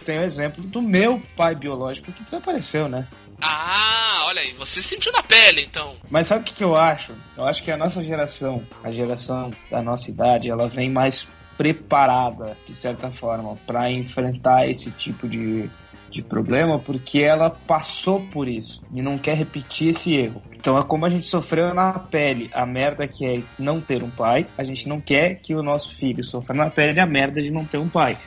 tenho exemplo do meu pai biológico que desapareceu, né? Ah, olha aí, você sentiu na pele, então. Mas sabe o que, que eu acho? Eu acho que a nossa geração, a geração da nossa idade, ela vem mais preparada, de certa forma, para enfrentar esse tipo de de problema porque ela passou por isso e não quer repetir esse erro. Então é como a gente sofreu na pele a merda que é não ter um pai, a gente não quer que o nosso filho sofra na pele a merda de não ter um pai.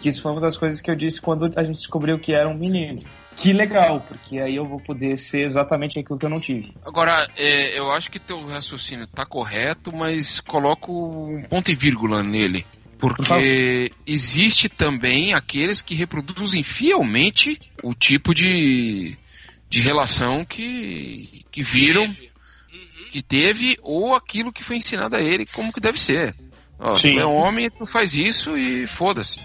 Que isso foi uma das coisas que eu disse quando a gente descobriu que era um menino. Que legal, porque aí eu vou poder ser exatamente aquilo que eu não tive. Agora, é, eu acho que teu raciocínio tá correto, mas coloco um ponto e vírgula nele. Porque existe também aqueles que reproduzem fielmente o tipo de, de relação que, que viram, Teve. Uhum. que teve, ou aquilo que foi ensinado a ele como que deve ser. Ó, tu é homem, tu faz isso e foda-se.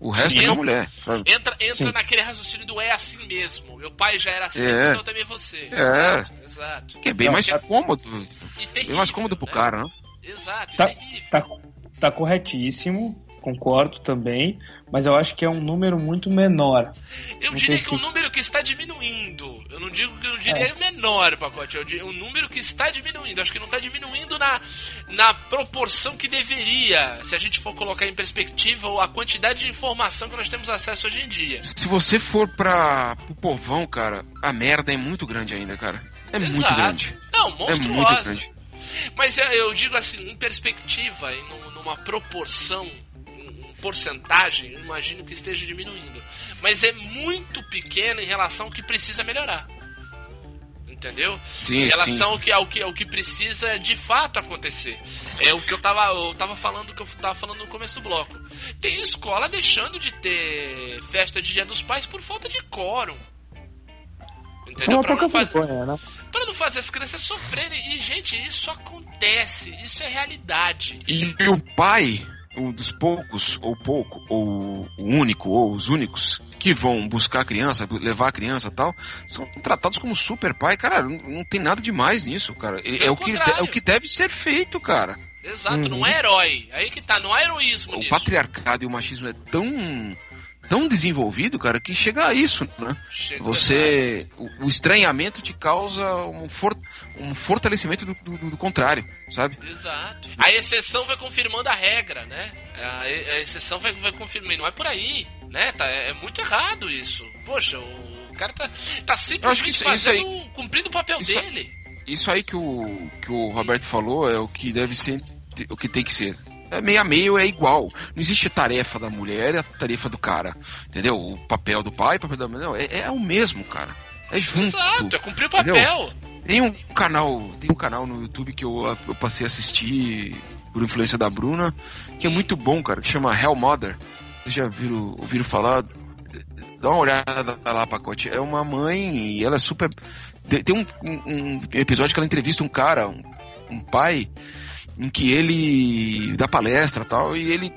O resto Sim. é a mulher, sabe? Entra, entra Sim. naquele raciocínio do é assim mesmo. Meu pai já era assim, É. então também você. É. Exato, exato. Que é bem Não, mais tá- cômodo. E Bem mais cômodo pro né? cara, né? Exato, Tá, terrível. tá, tá corretíssimo, concordo também, mas eu acho que é um número muito menor. Eu não diria que é um número que está diminuindo. Eu não digo que eu diria menor, pacote. Eu diria um número que está diminuindo. Acho que não está diminuindo na, na proporção que deveria. Se a gente for colocar em perspectiva a quantidade de informação que nós temos acesso hoje em dia. Se você for pra, pro povão, cara, a merda é muito grande ainda, cara. É muito Exato. grande. Não, É muito monstruosa. grande. Mas eu digo assim, em perspectiva, em num- numa proporção, em em porcentagem, eu imagino que esteja diminuindo. Mas é muito pequeno em relação ao que precisa melhorar. Entendeu? Sim, em relação sim. ao que, ao, que, ao que precisa de fato acontecer. É o que eu tava, eu tava falando que eu tava falando no começo do bloco. Tem escola deixando de ter festa de dia dos pais por falta de quórum. É Entendeu? uma Pra pouca não fazer, vergonha, né? Para não fazer as crianças sofrerem. E, gente, isso acontece. Isso é realidade. E o pai, um dos poucos, ou pouco, ou o único, ou os únicos, que vão buscar a criança, levar a criança e tal, são tratados como super pai. Cara, não, não tem nada demais nisso, cara. É, Pelo o que, é o que deve ser feito, cara. Exato, não é herói. Aí que tá, não há heroísmo O nisso. patriarcado e o machismo é tão tão desenvolvido, cara, que chega a isso, né? Chega- Você. O, o estranhamento te causa um, for, um fortalecimento do, do, do contrário, sabe? Exato. A exceção vai confirmando a regra, né? A, a exceção vai, vai confirmando. Não é por aí, né? Tá, é, é muito errado isso. Poxa, o cara tá, tá simplesmente isso- isso aí- fazendo, cumprindo o papel isso- dele. Isso aí que o, que o Roberto falou é o que deve ser, o que tem que ser. É meio a meio, é igual. Não existe tarefa da mulher e a tarefa do cara. Entendeu? O papel do pai, o papel da mulher. Não, é, é o mesmo, cara. É junto. Exato, é cumprir o Entendeu? papel. Tem um canal, tem um canal no YouTube que eu, eu passei a assistir por influência da Bruna, que é muito bom, cara, que chama Hell Mother. Vocês já viram, ouviram falar? Dá uma olhada lá, pacote. É uma mãe e ela é super. Tem tem um, um- um episódio que ela entrevista um cara, um, um pai, em que ele dá palestra e tal, e ele.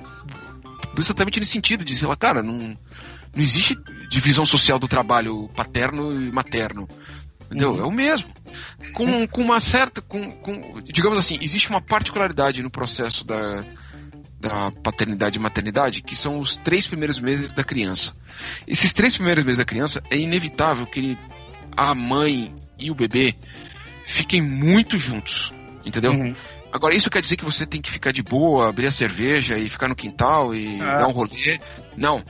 Exatamente nesse sentido, diz ela, cara, não, não existe divisão social do trabalho paterno e materno. Entendeu? É o mesmo. Com, com uma certa. Com, com, digamos assim, existe uma particularidade no processo da, da paternidade e maternidade, que são os três primeiros meses da criança. Esses três primeiros meses da criança, é inevitável que a mãe e o bebê fiquem muito juntos. Entendeu? Uhum. Agora, isso quer dizer que você tem que ficar de boa, abrir a cerveja e ficar no quintal e Ah. dar um rolê? Não.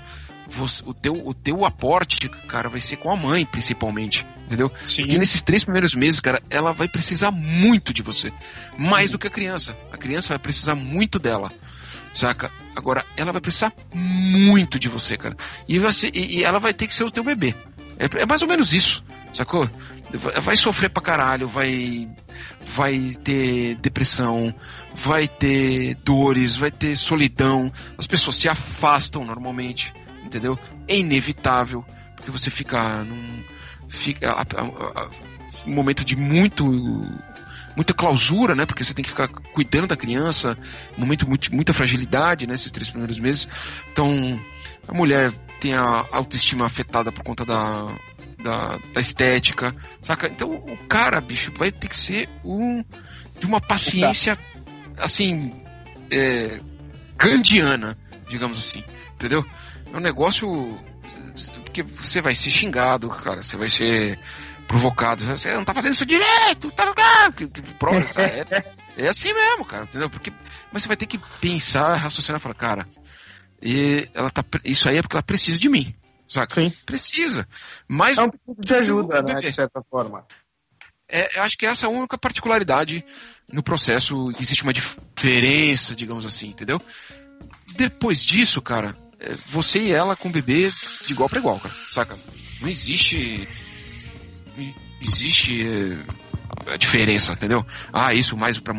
Você- o, teu, o teu aporte, cara, vai ser com a mãe, principalmente. Entendeu? Sim. Porque nesses três primeiros meses, cara, ela vai precisar muito de você. Mais do que a criança. A criança vai precisar muito dela. Saca? Agora, ela vai precisar muito de você, cara. E, você, e, e ela vai ter que ser o teu bebê. É, é mais ou menos isso, sacou? Vai, sofrer pra caralho, vai, vai ter depressão, vai ter dores, vai ter solidão. As pessoas se afastam normalmente, entendeu? É inevitável, porque você fica num. Fica, a- a- a- um momento de muito muita clausura, né? Porque você tem que ficar cuidando da criança, momento muito, muita fragilidade nesses três primeiros meses. Então, a mulher tem a autoestima afetada por conta da, da, da estética, saca? Então, o cara, bicho, vai ter que ser um de uma paciência assim é, gandiana, digamos assim, entendeu? É um negócio que você vai ser xingado, cara, você vai ser provocado, você não tá fazendo isso direito, tá ligado? Que, que prova essa é, é assim mesmo, cara, entendeu? Porque mas você vai ter que pensar, raciocinar, falar, cara, e ela tá, isso aí é porque ela precisa de mim, saca? Sim. Precisa. Mas É um pedido de ajuda, né, de certa forma. é, eu acho que essa é a única particularidade no processo. Existe uma diferença, digamos assim, entendeu? Depois disso, cara, é você e ela com o bebê de igual para igual, cara, saca? Não existe. Existe é, a diferença, entendeu? Ah, isso mais pra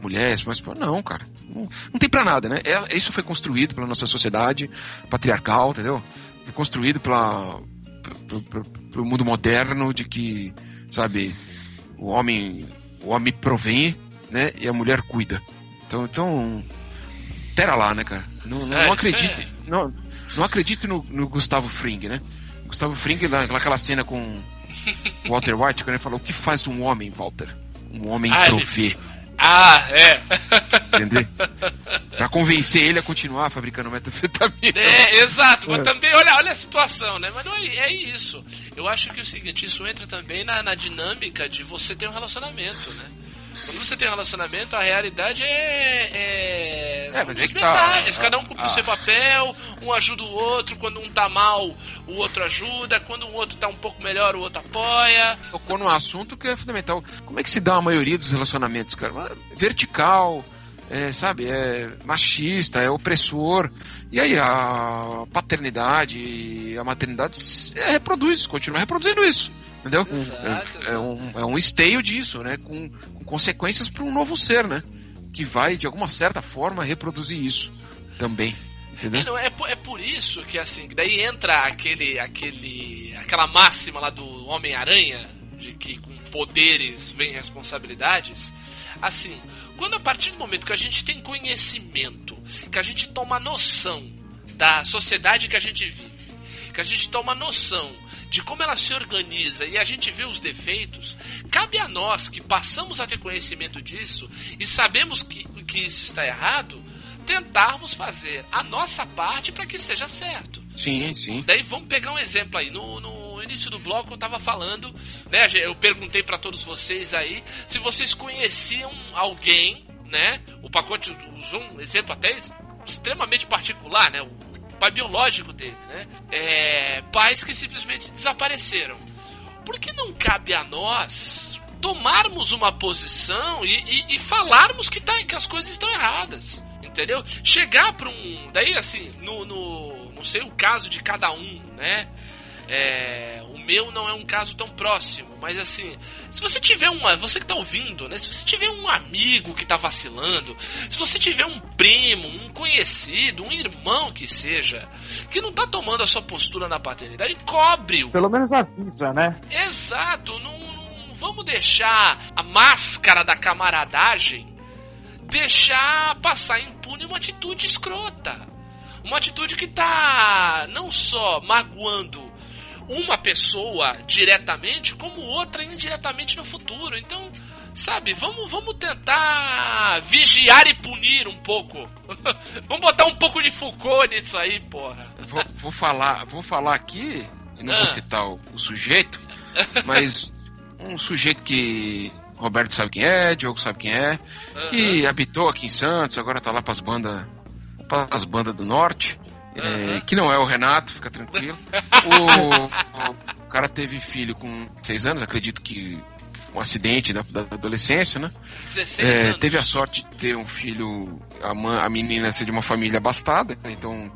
mulher, isso mais pra. Não, cara. Não, não tem pra nada, né? É, isso foi construído pela nossa sociedade patriarcal, entendeu? Foi construído pela, pelo, mundo moderno de que, sabe, o homem, o homem provém, né? E a mulher cuida. Então, então pera lá, né, cara? Não, não, É, não acredite, é- não, não acredite no, no Gustavo Fring, né? Gustavo Fring, lá- naquela cena com Walter White, quando ele falou: o que faz um homem, Walter? Um homem Ah, ele- provê, Ah, é. entendeu? pra convencer ele a continuar fabricando metanfetamina. É, exato, mas também, olha, olha a situação, né? Mas não é, é isso. Eu acho que é o seguinte, isso entra também na, na dinâmica de você ter um relacionamento, né? Quando você tem um relacionamento, a realidade é. é, É, mas é que tá. cada um cumpre Ah. o seu papel, um ajuda o outro, quando um tá mal, o outro ajuda, quando o outro tá um pouco melhor, o outro apoia. tocou num assunto que é fundamental. Como é que se dá a maioria dos relacionamentos, cara? Vertical, é, sabe? É machista, é opressor. E aí a paternidade, a maternidade é, reproduz, continua reproduzindo isso. Entendeu? Exato. É, é um, é um esteio disso, né? Com, com consequências para um novo ser, né? Que vai, de alguma certa forma, reproduzir isso também. Entendeu? E não, é, por- é por isso que assim, daí entra aquele, aquele, aquela máxima lá do Homem-Aranha, de que com poderes vem responsabilidades. Assim, quando a partir do momento que a gente tem conhecimento, que a gente toma noção da sociedade que a gente vive, que a gente toma noção de como ela se organiza e a gente vê os defeitos, cabe a nós que passamos a ter conhecimento disso e sabemos que, que isso está errado, tentarmos fazer a nossa parte para que seja certo. Sim, sim. Daí vamos pegar um exemplo aí. No, no início do bloco eu tava falando, né? Eu perguntei para todos vocês aí se vocês conheciam alguém, né? O pacote usou um exemplo até extremamente particular, né? O pai biológico dele, né? É, pais que simplesmente desapareceram. Por que não cabe a nós tomarmos uma posição e, e- e falarmos que, tá, que as coisas estão erradas? Entendeu? Chegar para um. Daí, assim, no, no. Não sei o caso de cada um, né? É, o meu não é um caso tão próximo, mas assim, se você tiver uma, você que tá ouvindo, né? Se você tiver um amigo que tá vacilando, se você tiver um primo, um conhecido, um irmão que seja, que não tá tomando a sua postura na paternidade, cobre-o. Pelo menos avisa, né? Exato, não, não vamos deixar a máscara da camaradagem deixar passar impune uma atitude escrota. Uma atitude que tá não só magoando uma pessoa diretamente, como outra indiretamente no futuro. Então, sabe, vamos, vamos tentar vigiar e punir um pouco. vamos botar um pouco de Foucault nisso aí, porra. Vou, vou falar, vou falar aqui, e não Ah. vou citar o, o sujeito, mas um sujeito que Roberto sabe quem é, Diogo sabe quem é, que habitou aqui em Santos, agora tá lá pras bandas as bandas do norte, é, Aham. que não é o Renato, fica tranquilo. O, o cara teve filho com seis anos, acredito que um acidente da, da adolescência, né? 16 É, anos. teve a sorte de ter um filho, a, mãe, a menina ser de uma família abastada, né? então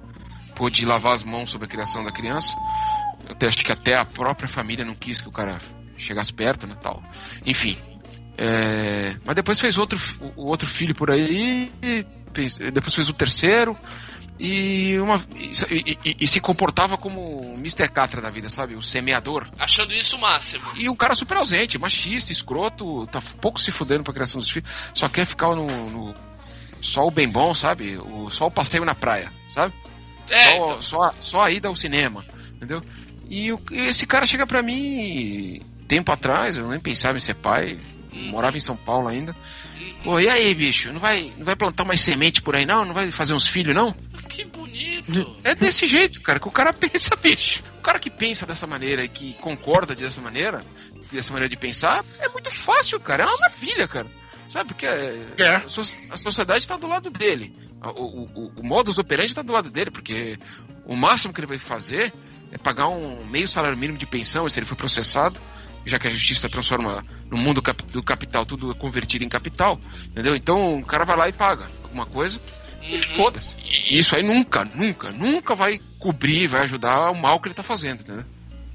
pôde lavar as mãos sobre a criação da criança. Eu até, acho que até a própria família não quis que o cara chegasse perto, né, tal. Enfim. é, mas depois fez outro, o outro filho por aí, depois fez o terceiro, e, uma, e, e- e se comportava como o Mr. Catra da vida, sabe? O semeador. Achando isso o máximo. E um cara super ausente, machista, escroto, tá pouco se fudendo pra criação dos filhos, só quer ficar no, no- só o bem bom, sabe? O, só o passeio na praia, sabe? É, só, então. só, só a ida ao cinema, entendeu? E o- esse cara chega pra mim tempo atrás, eu nem pensava em ser pai, morava em São Paulo ainda. Pô, e aí, bicho, não vai, não vai plantar mais semente por aí não? Não vai fazer uns filhos não? Que bonito. É desse jeito, cara, que o cara pensa, bicho. O cara que pensa dessa maneira e que concorda dessa maneira, dessa maneira de pensar, é muito fácil, cara. É uma maravilha, cara. Sabe, porque é, a, so- a sociedade tá do lado dele. O, o, o modus operandi tá do lado dele, porque o máximo que ele vai fazer é pagar um meio salário mínimo de pensão se ele for processado, já que a justiça transforma no mundo cap- do capital tudo convertido em capital, entendeu? Então o cara vai lá e paga alguma coisa e Uhum. foda-se. E isso aí nunca, nunca, nunca vai cobrir, vai ajudar o mal que ele tá fazendo, entendeu?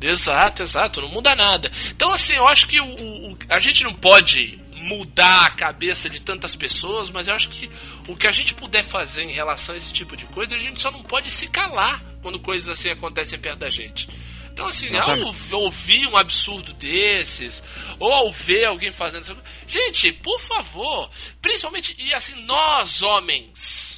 Exato, exato, não muda nada. Então, assim, eu acho que o, o- a gente não pode mudar a cabeça de tantas pessoas, mas eu acho que o que a gente puder fazer em relação a esse tipo de coisa, a gente só não pode se calar quando coisas assim acontecem perto da gente. Então, assim, ao Exatamente. ouvir um absurdo desses, ou ao ver alguém fazendo isso. Gente, por favor, principalmente, e assim, nós homens,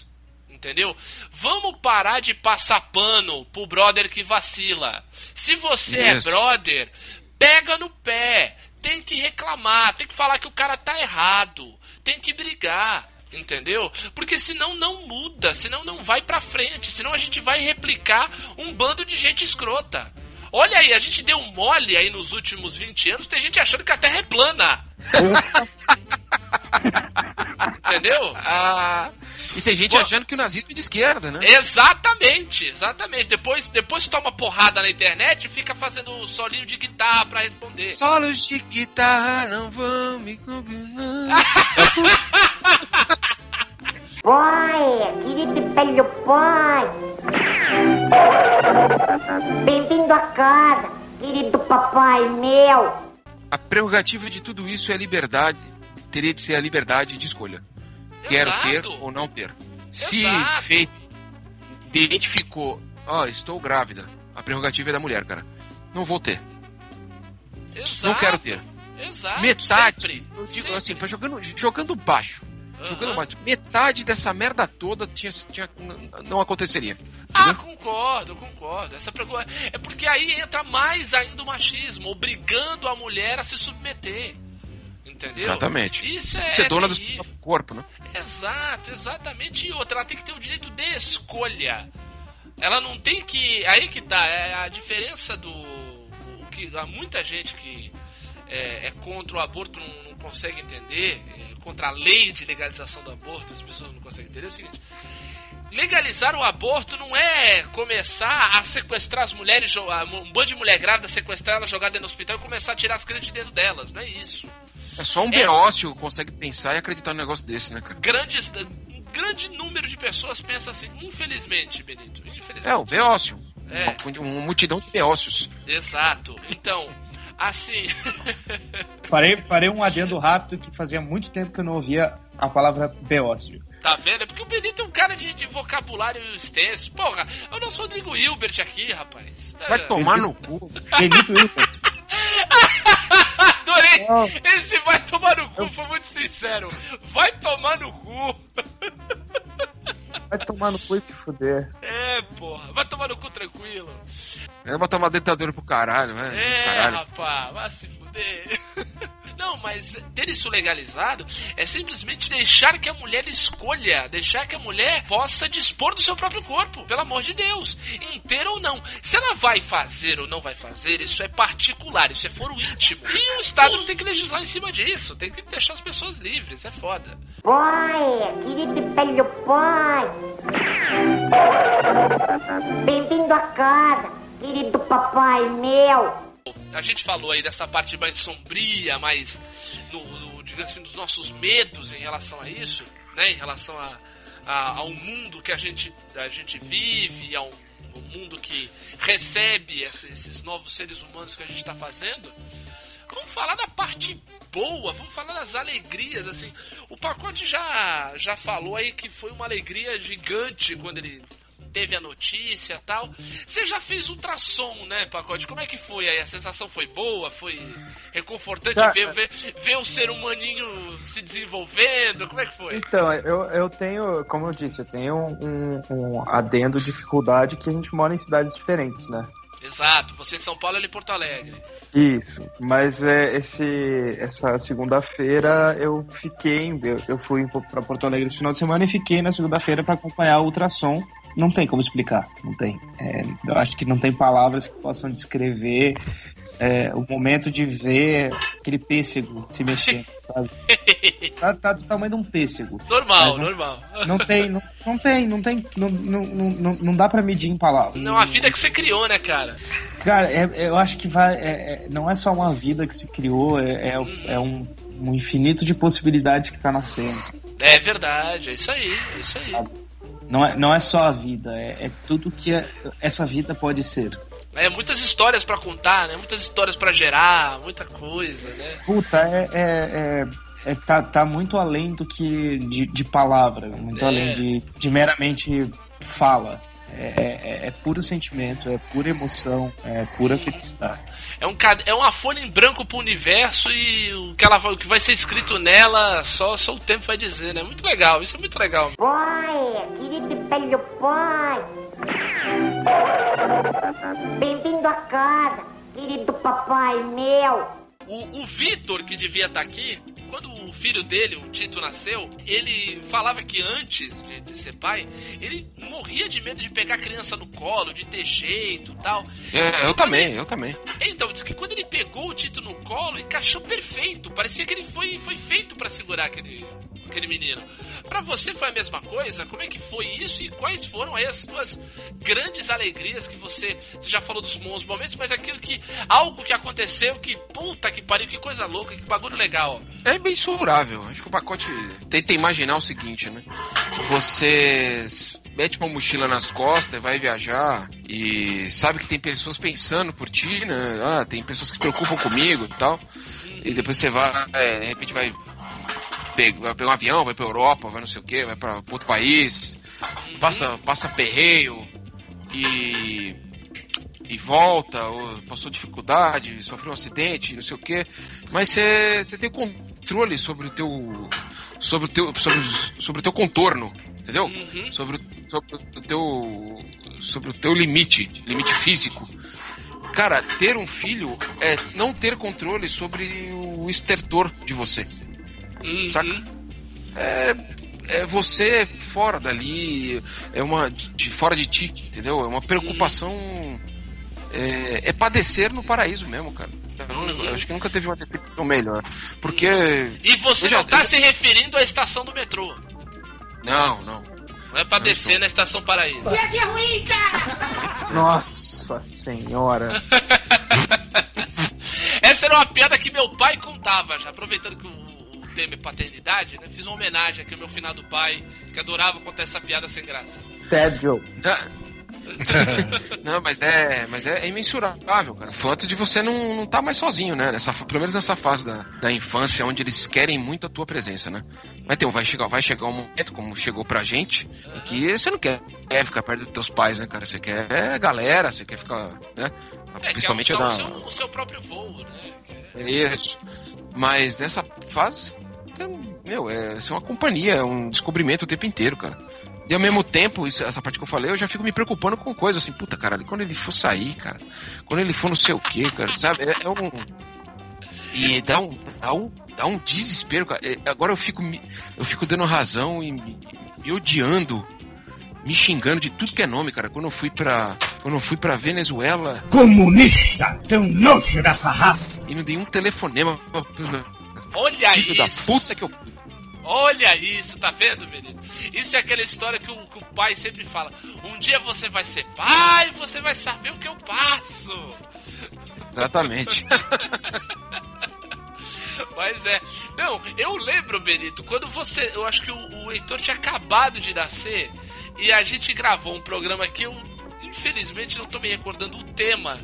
entendeu? Vamos parar de passar pano pro brother que vacila. Se você é Isso. brother, pega no pé. Tem que reclamar, tem que falar que o cara tá errado, tem que brigar. Entendeu? Porque senão não muda, senão não vai pra frente, senão a gente vai replicar um bando de gente escrota. Olha aí, a gente deu mole aí nos últimos 20 anos, tem gente achando que a Terra é plana. Entendeu? Ah, e tem gente Pô. achando que o nazismo é de esquerda, né? Exatamente, exatamente. Depois, depois toma porrada na internet e fica fazendo solinho de guitarra pra responder. Solos de guitarra não vão me combinar. Pai, querido velho pai. Bem-vindo a casa, querido papai meu. A prerrogativa de tudo isso é a liberdade. Teria de ser a liberdade de escolha. Quero Exato. ter ou não ter. Se Exato. feito, identificou, ó, estou grávida. A prerrogativa é da mulher, cara. Não vou ter. Exato. Não quero ter. Exato. Metade. sempre, Eu digo sempre. assim, jogando, jogando baixo. Jogando baixo. Metade dessa merda toda tinha, tinha, não aconteceria. Ah, concordo, concordo. Essa É porque aí entra mais ainda o machismo, obrigando a mulher a se submeter. Entendeu? Exatamente. Isso é. Ser dona do corpo, né? Exato, exatamente. E outra, ela tem que ter o direito de escolha. Ela não tem que. Aí que tá, é a diferença do. O que há muita gente que é, é contra o aborto não, não consegue entender, é contra a lei de legalização do aborto, as pessoas não conseguem entender é o seguinte. Legalizar o aborto não é começar a sequestrar as mulheres, um bando de mulher grávida, sequestrar elas, jogar dentro do hospital e começar a tirar as crianças de dentro delas. Não é isso. É só um É. beócio consegue pensar e acreditar num negócio desse, né, cara? grandes, um grande número de pessoas pensa assim, infelizmente, Benito. Infelizmente. É, o beócio. É. Uma, uma multidão de beócios. Exato. Então, assim. Farei, farei um adendo rápido que fazia muito tempo que eu não ouvia a palavra beócio. Tá vendo? É porque o Benito é um cara de, de vocabulário extenso. Porra, é o nosso Rodrigo Hilbert aqui, rapaz. Vai É, tomar no cu. Benito Wilson. Adorei! Esse vai tomar no cu, foi muito sincero. Vai tomar no cu. Vai tomar no cu e se fuder. É, porra. Vai tomar no cu tranquilo. É botar uma dentadura pro caralho, né? É, Caralho. rapaz, vai se fuder. Não, mas ter isso legalizado é simplesmente deixar que a mulher escolha, deixar que a mulher possa dispor do seu próprio corpo, pelo amor de Deus, inteiro ou não. Se ela vai fazer ou não vai fazer, isso é particular, isso é foro íntimo. E o Estado não tem que legislar em cima disso, tem que deixar as pessoas livres, é foda. Pai, querido velho pai. Bem-vindo a casa, querido papai meu. A gente falou aí dessa parte mais sombria, mais no, no, digamos assim, dos nossos medos em relação a isso, né? Em relação a, a- ao mundo que a gente, a gente vive, ao, ao mundo que recebe esse- esses novos seres humanos que a gente está fazendo. Vamos falar da parte boa, vamos falar das alegrias, assim. O pacote já, já falou aí que foi uma alegria gigante quando ele teve a notícia e tal. Você já fez ultrassom, né, pacote? Como é que foi aí? A sensação foi boa? Foi reconfortante ver, ver, ver o ser humaninho se desenvolvendo? Como é que foi? Então, eu, eu tenho, como eu disse, eu tenho um, um adendo dificuldade que a gente mora em cidades diferentes, né? Exato, você em São Paulo e em Porto Alegre. Isso, mas é, esse, essa segunda-feira eu fiquei, eu, eu fui para Porto Alegre esse final de semana e fiquei na segunda-feira para acompanhar o ultrassom. Não tem como explicar, não tem. É, eu acho que não tem palavras que possam descrever é, o momento de ver aquele pêssego se mexendo, sabe? Tá, tá do tamanho de um pêssego. Normal, não- normal. Não tem, não, não tem, não tem, não, não, não, não dá pra medir em palavras. Não, a vida que você criou, né, cara? Cara, é- eu acho que vai, é- é- não é só uma vida que se criou, é, é, é um, um infinito de possibilidades que tá nascendo. É verdade, é isso aí, é isso aí. Não é, não é só a vida, é, é tudo que é- essa vida pode ser. É muitas histórias pra contar, né? Muitas histórias pra gerar, muita coisa, né? Puta, é, é- é- é- tá, tá muito além do que de, de palavras, muito É. além de, de meramente fala. É, é- é puro sentimento, é pura emoção, é pura felicidade. É, um, cad- é uma folha em branco pro universo e o que, ela, vai- o que vai ser escrito nela só, só o tempo vai dizer, né? Muito legal, isso é muito legal. Pai, querido velho pai. Bem-vindo a casa, querido papai meu. O, o Vitor, que devia estar aqui, quando o filho dele, o Tito, nasceu, ele falava que antes de, de ser pai, ele morria de medo de pegar a criança no colo, de ter jeito e tal. É, eu também, eu também. Então, diz que quando ele pegou o Tito no colo, encaixou perfeito. Parecia que ele foi, foi feito pra segurar aquele, aquele menino. Pra você foi a mesma coisa? Como é que foi isso e quais foram aí as suas grandes alegrias que você. Você já falou dos bons momentos, mas aquilo que. Algo que aconteceu que. Puta que pariu, que coisa louca, que bagulho legal. É mensurável. Acho que o pacote tenta imaginar o seguinte, né? Você mete uma mochila nas costas, vai viajar e sabe que tem pessoas pensando por ti, né? Ah, tem pessoas que se preocupam comigo e tal. E depois você vai, é, de repente vai, vai pegar um avião, vai pra Europa, vai não sei o que, vai pra outro país, passa, passa perreio e e volta, ou passou dificuldade, sofreu um acidente, não sei o quê, mas você você tem controle sobre o teu sobre o teu sobre, os- sobre o teu contorno, entendeu? Uhum. Sobre, o- sobre o teu sobre o teu limite, limite físico. Cara, ter um filho é não ter controle sobre o estertor de você. Uhum. Saca? É, é você fora dali, é uma de fora de ti, entendeu? É uma preocupação. É, é padecer no paraíso mesmo, cara. Eu, não- eu acho que nunca teve uma definição melhor. Porque. E você já- não tá eu se referindo à estação do metrô. Não, não. Não é pra Não descer estou. na estação Paraíso. Nossa senhora. Essa era uma piada que meu pai contava já, aproveitando que o, tema é paternidade, né? Fiz uma homenagem aqui ao meu finado pai, que adorava contar essa piada sem graça. Sad jokes. Já- não, mas é, mas é imensurável, cara. O fato de você não, não tá mais sozinho, né? Nessa, pelo menos nessa fase da, da infância, onde eles querem muito a tua presença, né? Vai, ter, vai, chegar, vai chegar um momento, como chegou pra gente, em que você não quer, quer ficar perto dos teus pais, né, cara? Você quer é, galera, você quer ficar, né? É, é o Principalmente a da, o seu, o seu próprio voo, né? é Isso. Mas nessa fase, meu, é ser uma companhia, é um descobrimento o tempo inteiro, cara. E ao mesmo tempo, isso, essa parte que eu falei, eu já fico me preocupando com coisas assim, puta, cara, quando ele for sair, cara, quando ele for não sei o que, cara, sabe? É, é um. E dá um, dá um, dá um desespero, cara. É, Agora eu fico, me- eu fico dando razão e me, me odiando, me xingando de tudo que é nome, cara. Quando eu fui pra, quando eu fui pra Venezuela Comunista, tão nojo dessa raça. e não dei um telefonema Olha filho da isso! puta que eu fui. Olha isso, tá vendo, menino? Isso é aquela história que o, que o pai sempre fala. Um dia você vai ser pai, você vai saber o que eu passo. Exatamente. Mas é. Não, eu lembro, Benito, quando você. Eu acho que o, o Heitor tinha acabado de nascer e a gente gravou um programa que eu. Infelizmente não tô me recordando o tema,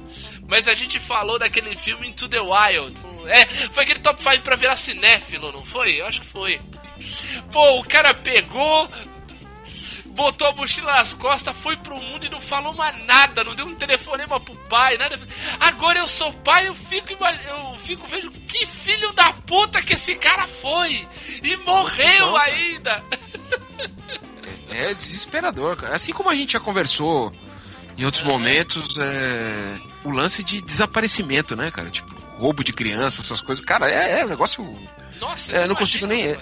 mas a gente falou daquele filme Into the Wild. É, foi aquele top 5 pra virar cinéfilo, não foi? Eu acho que foi. Pô, o cara pegou, botou a mochila nas costas, foi pro mundo e não falou mais nada, não deu um telefonema pro pai, nada. Agora eu sou pai, eu fico, eu fico vejo que filho da puta que esse cara foi e morreu cara. ainda. É desesperador, cara. Assim como a gente já conversou em outros momentos, é, o lance de desaparecimento, né, cara? Tipo, roubo de criança, essas coisas. Cara, é, é um negócio. Nossa, É, não consigo nem-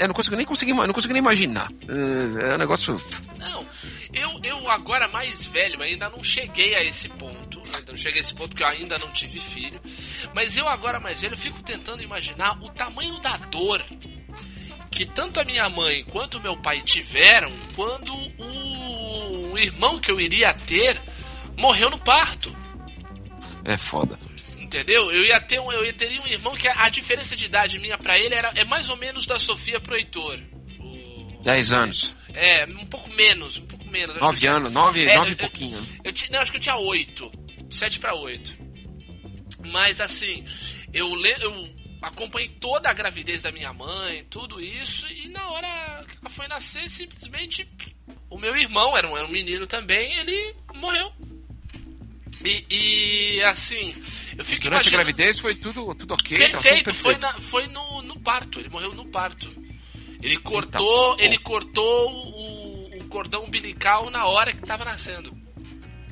É, não consigo nem conseguir, não consigo nem imaginar. É, é um negócio. Não, eu, eu agora mais velho ainda não cheguei a esse ponto, né? ainda não cheguei a esse ponto porque eu ainda não tive filho. Mas eu agora mais velho, eu fico tentando imaginar o tamanho da dor que tanto a minha mãe quanto o meu pai tiveram quando o irmão que eu iria ter morreu no parto. É foda. Entendeu? Eu ia ter um, eu ia teria um irmão que a, a diferença de idade minha pra ele era é mais ou menos da Sofia pro Heitor. O- 10 anos. É, um pouco menos, um pouco menos. Acho que 9 eu anos, 9 É, nove e eu- pouquinho. né? Eu tinha, não, acho que eu tinha 8. 7 pra 8. Mas assim, eu, le, eu acompanhei toda a gravidez da minha mãe, tudo isso, e na hora que ela foi nascer, simplesmente o meu irmão, era um, era um menino também, ele morreu. E, e, assim, eu fico Durante a gravidez foi tudo, tudo ok. tudo Perfeito, foi, perfeito. na- foi no, no parto, ele morreu no parto. Ele cortou, bom. ele cortou o, o cordão umbilical na hora que tava nascendo.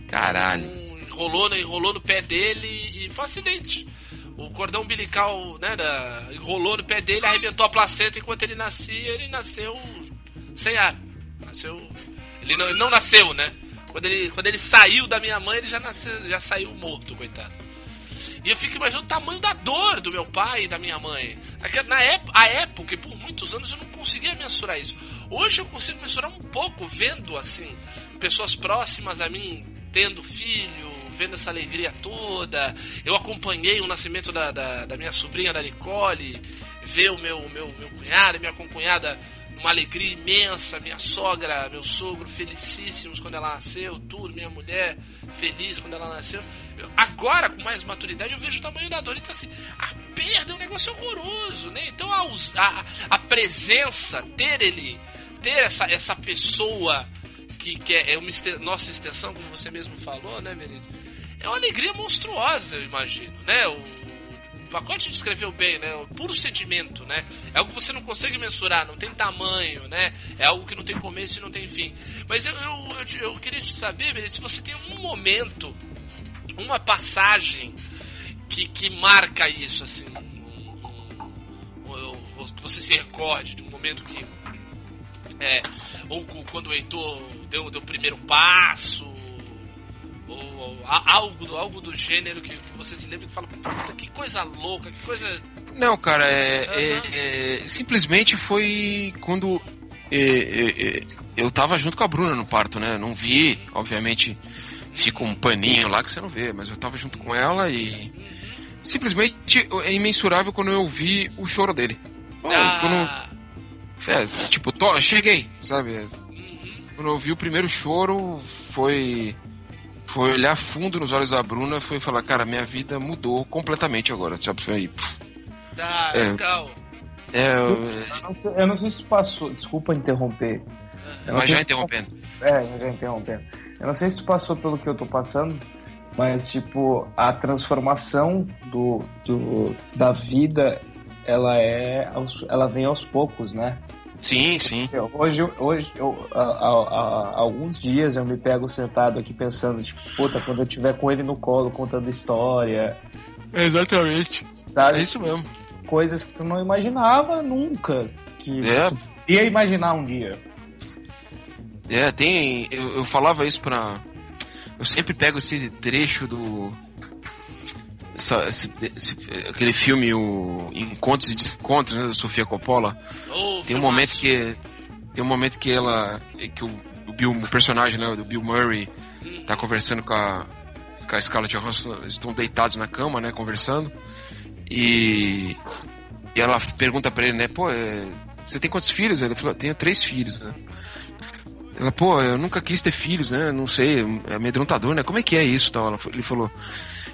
Caralho. Um, enrolou, no- enrolou no pé dele e foi um acidente. O cordão umbilical, né, da- enrolou no pé dele, arrebentou a placenta enquanto ele nascia, ele nasceu sem ar. Nasceu. Ele não, ele não nasceu, né? Quando ele, quando ele saiu da minha mãe, ele já nasceu, já saiu morto, coitado. E eu fico imaginando o tamanho da dor do meu pai e da minha mãe. Aquela- Na época, a época, por muitos anos eu não conseguia mensurar isso. Hoje eu consigo mensurar um pouco, vendo assim, pessoas próximas a mim tendo filho, vendo essa alegria toda. Eu acompanhei o nascimento da, da, da minha sobrinha, da Nicole, ver o meu, meu, meu cunhado e minha concunhada uma alegria imensa, minha sogra, meu sogro felicíssimos quando ela nasceu, tudo, minha mulher feliz quando ela nasceu. Eu- agora, com mais maturidade, eu vejo o tamanho da dor. Então, assim, a perda é um negócio horroroso, né? Então, a, a, a presença, ter ele, ter essa, essa pessoa que, que é, é uma esten- nossa extensão, como você mesmo falou, né, Benito? É uma alegria monstruosa, eu imagino, né? O pacote descreveu bem, né? O puro sentimento, né? É algo que você não consegue mensurar, não tem tamanho, né? É algo que não tem começo e não tem fim. Mas eu, eu, eu, eu queria te saber, Benito, se você tem um momento, uma passagem que, que marca isso, assim. que você se recorde de um momento que. É, ou quando o Heitor deu, deu o primeiro passo, ou, ou algo, do- algo do gênero que, que você se lembra e fala, puta, que coisa louca, que coisa. Não, cara, é, Aham. é- é- simplesmente foi quando é, é, é, eu tava junto com a Bruna no parto, né? Não vi, obviamente, fica um paninho lá que você não vê, mas eu tava junto com ela e simplesmente é imensurável quando eu vi o choro dele. Quando, Ah, é, tipo, tô, cheguei, sabe? uhum. Quando eu vi o primeiro choro, foi foi olhar fundo nos olhos da Bruna, foi falar, cara, minha vida mudou completamente agora, sabe? Foi, pff, Tá, É. legal. é, Eu não sei, eu não sei se tu passou, desculpa interromper. Eu mas já se interrompendo. É, já interrompendo. Eu não sei se tu passou pelo que eu tô passando, mas tipo, a transformação do, do da vida, ela é ela vem aos poucos, né? Sim, sim. Hoje, hoje eu, há, há- há alguns dias eu me pego sentado aqui pensando, tipo, puta, quando eu tiver com ele no colo contando história, Exatamente. sabe? É isso mesmo. Coisas que tu não imaginava nunca que É, tu ia imaginar um dia. é tem. Eu, eu falava isso pra. Eu sempre pego esse trecho do. Essa- esse- esse- aquele filme, o Encontros e Desencontros, né, da Sofia Coppola. Ô, Tem um momento que. Tem um momento que ela. que o, o Bill, o personagem, né, do Bill Murray, Uhum. tá conversando com a, com a Scarlett Johansson, estão deitados na cama, né, conversando. E, e ela pergunta pra ele, né, pô, é, você tem quantos filhos? Ele falou, tenho três filhos, né. Ela, pô, eu nunca quis ter filhos, né, não sei, é amedrontador, né, como é que é isso, tal? Ela, ele falou,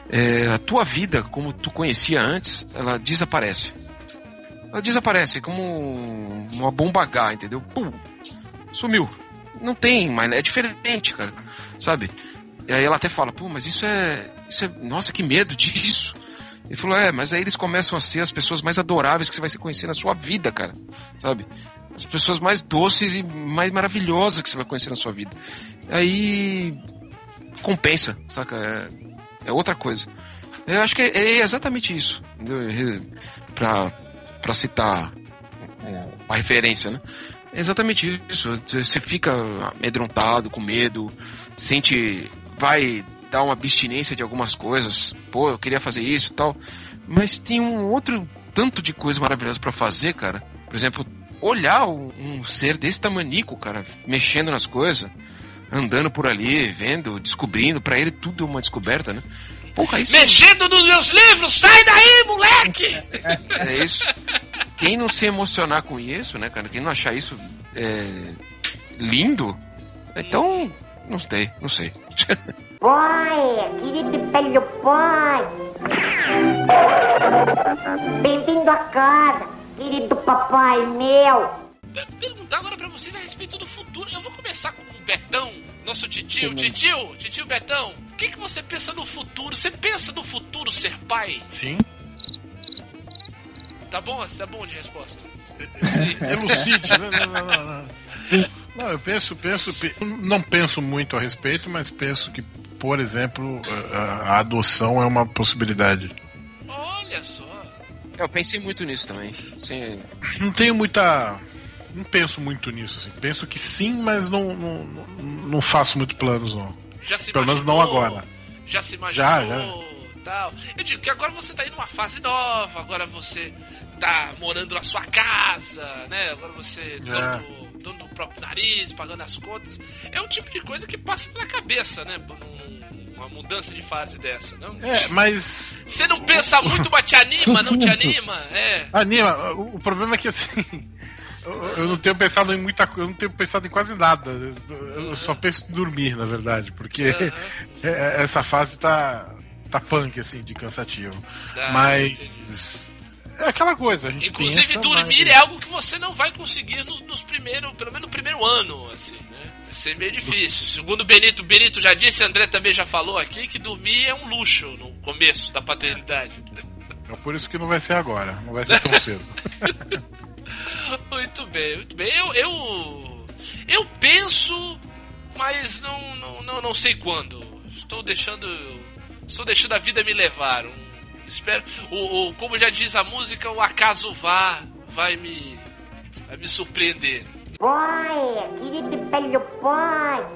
é, a tua vida, como tu conhecia antes, ela desaparece. Ela desaparece, como uma bomba H, entendeu? Pum, sumiu. Não tem, mas é diferente, cara, sabe? E aí ela até fala, pô, mas isso é, isso é. Nossa, que medo disso. Ele falou, é, mas aí eles começam a ser as pessoas mais adoráveis que você vai se conhecer na sua vida, cara. Sabe? As pessoas mais doces e mais maravilhosas que você vai conhecer na sua vida. Aí. compensa, saca? É, é outra coisa. Eu acho que é, é exatamente isso. Entendeu? Pra, pra citar uma referência, né? É exatamente isso. Você fica amedrontado, com medo, sente. vai dar uma abstinência de algumas coisas. Pô, eu queria fazer isso e tal. Mas tem um outro tanto de coisa maravilhosa para fazer, cara. Por exemplo, olhar um ser desse tamanico, cara, mexendo nas coisas, andando por ali, vendo, descobrindo. Para ele tudo é uma descoberta, né? Porra, isso Mexendo nos meus livros! Sai daí, moleque! é isso. Quem não se emocionar com isso, né, cara? Quem não achar isso é, lindo, então não sei, não sei. Pai, querido velho pai. Bem-vindo a casa, querido papai meu. Per- Perguntar agora pra vocês a respeito do futuro. Eu vou começar com o Betão, nosso titio. Titio, titio Betão, o que, que você pensa no futuro? Você pensa no futuro ser pai? Sim. Tá bom? Tá bom de resposta? Elucide. não, não, não, não, não. Não, eu penso, penso, pe- não penso muito a respeito, mas penso que, por exemplo, a, a adoção é uma possibilidade. Olha só. Eu pensei muito nisso também. Sim, Não tenho muita. Não penso muito nisso, assim. Penso que sim, mas não, não, não, faço muito planos, não. Já se Pelo menos não agora. Já se imaginou? Já, Tal. Eu digo que agora você tá indo numa fase nova, agora você tá morando na sua casa, né? Agora você é dono, dono do próprio nariz, pagando as contas. É um tipo de coisa que passa pela cabeça, né? Uma mudança de fase dessa, não? É, mas. Você não pensa muito, mas te anima, não te anima? É. Anima, o problema é que assim. Eu, eu não tenho pensado em muita coisa, eu não tenho pensado em quase nada. Eu só penso em dormir, na verdade, porque é- essa fase tá. tá punk, assim, de cansativo. Entendi. Mas. É aquela coisa, a gente Inclusive, pensa, dormir mas- é algo que você não vai conseguir nos, nos primeiros, pelo menos no primeiro ano, assim, né? Vai ser meio difícil. Segundo o Benito, o Benito já disse, André também já falou aqui, que dormir é um luxo no começo da paternidade. É por isso que não vai ser agora, não vai ser tão cedo. Muito bem, muito bem. Eu, eu, eu penso, mas não, não, não, não sei quando. Estou deixando, estou deixando a vida me levar. Um- espero, o, o- como já diz a música, o acaso vá, vai me, vai me surpreender. Pai, querido velho pai.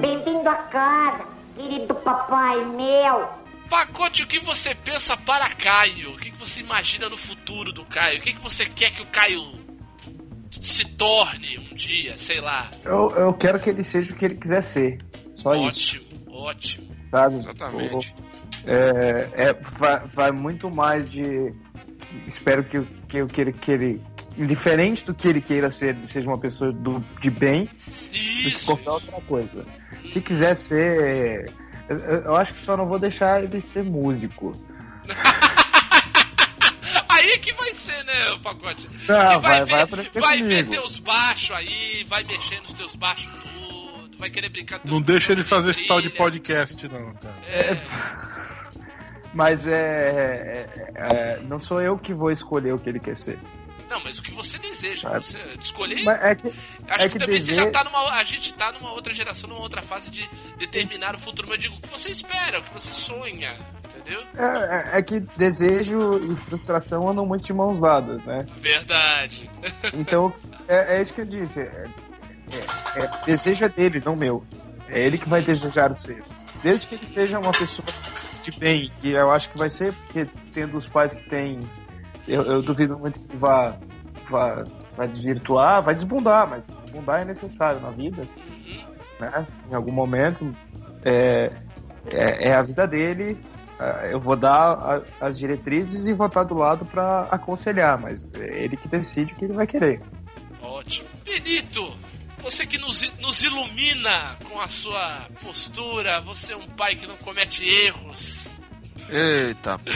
Bem-vindo a casa, querido papai meu. Pacote, o que você pensa para Caio? O que você imagina no futuro do Caio? O que você quer que o Caio se torne um dia? Sei lá. Eu, eu quero que ele seja o que ele quiser ser. Só isso, ótimo, ótimo. sabe? exatamente. É, é, vai, vai muito mais de. Espero que, que, que ele, que ele. Indiferente do que ele queira ser, ele seja uma pessoa do, de bem do que Isso. qualquer outra coisa. Se quiser ser. Eu, acho que só não vou deixar ele ser músico. Aí que vai ser, né, o pacote? Não, Que vai, ver, vai vai ver teus baixos aí, vai mexer nos teus baixos tudo, vai querer brincar com Não deixa ele fazer esse tal de trilha. podcast, não, cara. É, Mas é, é- é- Não sou eu que vou escolher o que ele quer ser. Não, mas o que você deseja, Ah, você escolher. É que. Acho é que, que também você desejo- já tá numa. A gente tá numa outra geração, numa outra fase de determinar o futuro. Mas eu digo o que você espera, o que você sonha, entendeu? É, é- é que desejo e frustração andam muito de mãos dadas, né? Verdade. Então, é, é isso que eu disse. É, é- é- desejo é dele, não meu. É ele que vai desejar o ser. Desde que ele seja uma pessoa de bem, que eu acho que vai ser, porque tendo os pais que tem, eu, eu duvido muito que vá, vá, vai desvirtuar, vai desbundar, mas desbundar é necessário na vida, né? Em algum momento. É, é, é a vida dele. ah, Eu vou dar as diretrizes e vou estar do lado para aconselhar, mas é ele que decide o que ele vai querer. Ótimo. Benito, você que nos, nos ilumina com a sua postura, você é um pai que não comete erros. Eita, pô.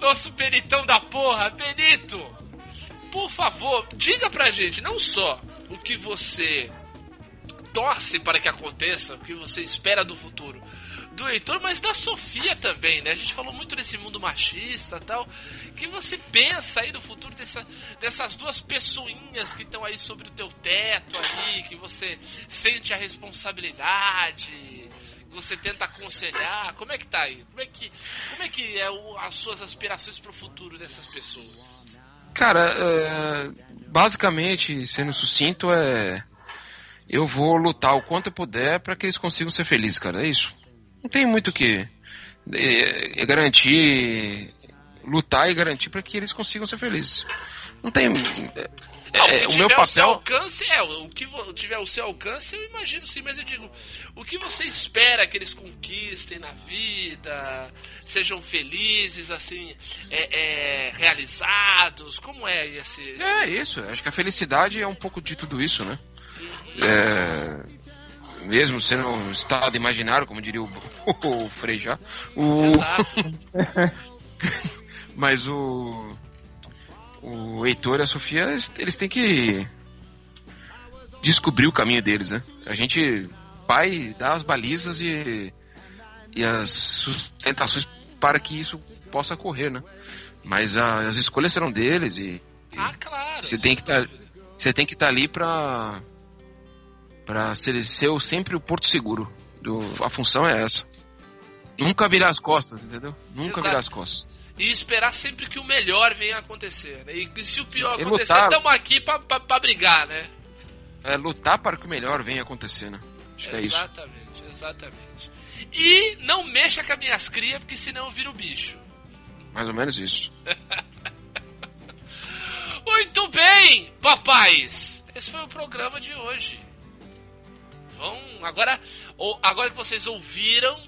Nosso Benitão da porra, Benito! Por favor, diga pra gente não só o que você torce para que aconteça, o que você espera do futuro do Heitor, mas da Sofia também, né? A gente falou muito desse mundo machista tal. que você pensa aí do futuro dessa, dessas duas pessoinhas que estão aí sobre o teu teto aí, que você sente a responsabilidade, você tenta aconselhar? Como é que tá aí? Como é que, como é, que é o- as suas aspirações pro futuro dessas pessoas? Cara, é, basicamente, sendo sucinto, é. eu vou lutar o quanto eu puder para que eles consigam ser felizes, cara. É isso. Não tem muito o que é, é garantir, lutar e garantir para que eles consigam ser felizes. Não tem. É, Não, é, o o que meu tiver ao seu papel. alcance é, o que tiver ao seu alcance, eu imagino sim, mas eu digo, o que você espera que eles conquistem na vida, sejam felizes, assim, é, é, realizados, como é esse... esse- É isso. Acho que a felicidade é um pouco de tudo isso, né? É, mesmo sendo um estado imaginário, como diria o, o Frejá. O, Exato. Mas o. O Heitor e a Sofia, eles, têm que descobrir o caminho deles, né? A gente vai dar as balizas e, e as sustentações para que isso possa ocorrer, né? Mas a- as escolhas serão deles e Ah, claro. você tem que estar você tem que estar ali para para ser, ser sempre o porto seguro. Do, a função é essa. Nunca virar as costas, entendeu? Nunca Exato. virar as costas. E esperar sempre que o melhor venha a acontecer. Né? E se o pior E acontecer, estamos aqui pra, pra, pra brigar, né? É lutar para que o melhor venha acontecer, né? Acho que é isso. exatamente, exatamente. E não mexa com as minhas crias, porque senão eu viro bicho. Mais ou menos isso. Muito bem, papais! Esse foi o programa de hoje. Vão agora, agora que vocês ouviram,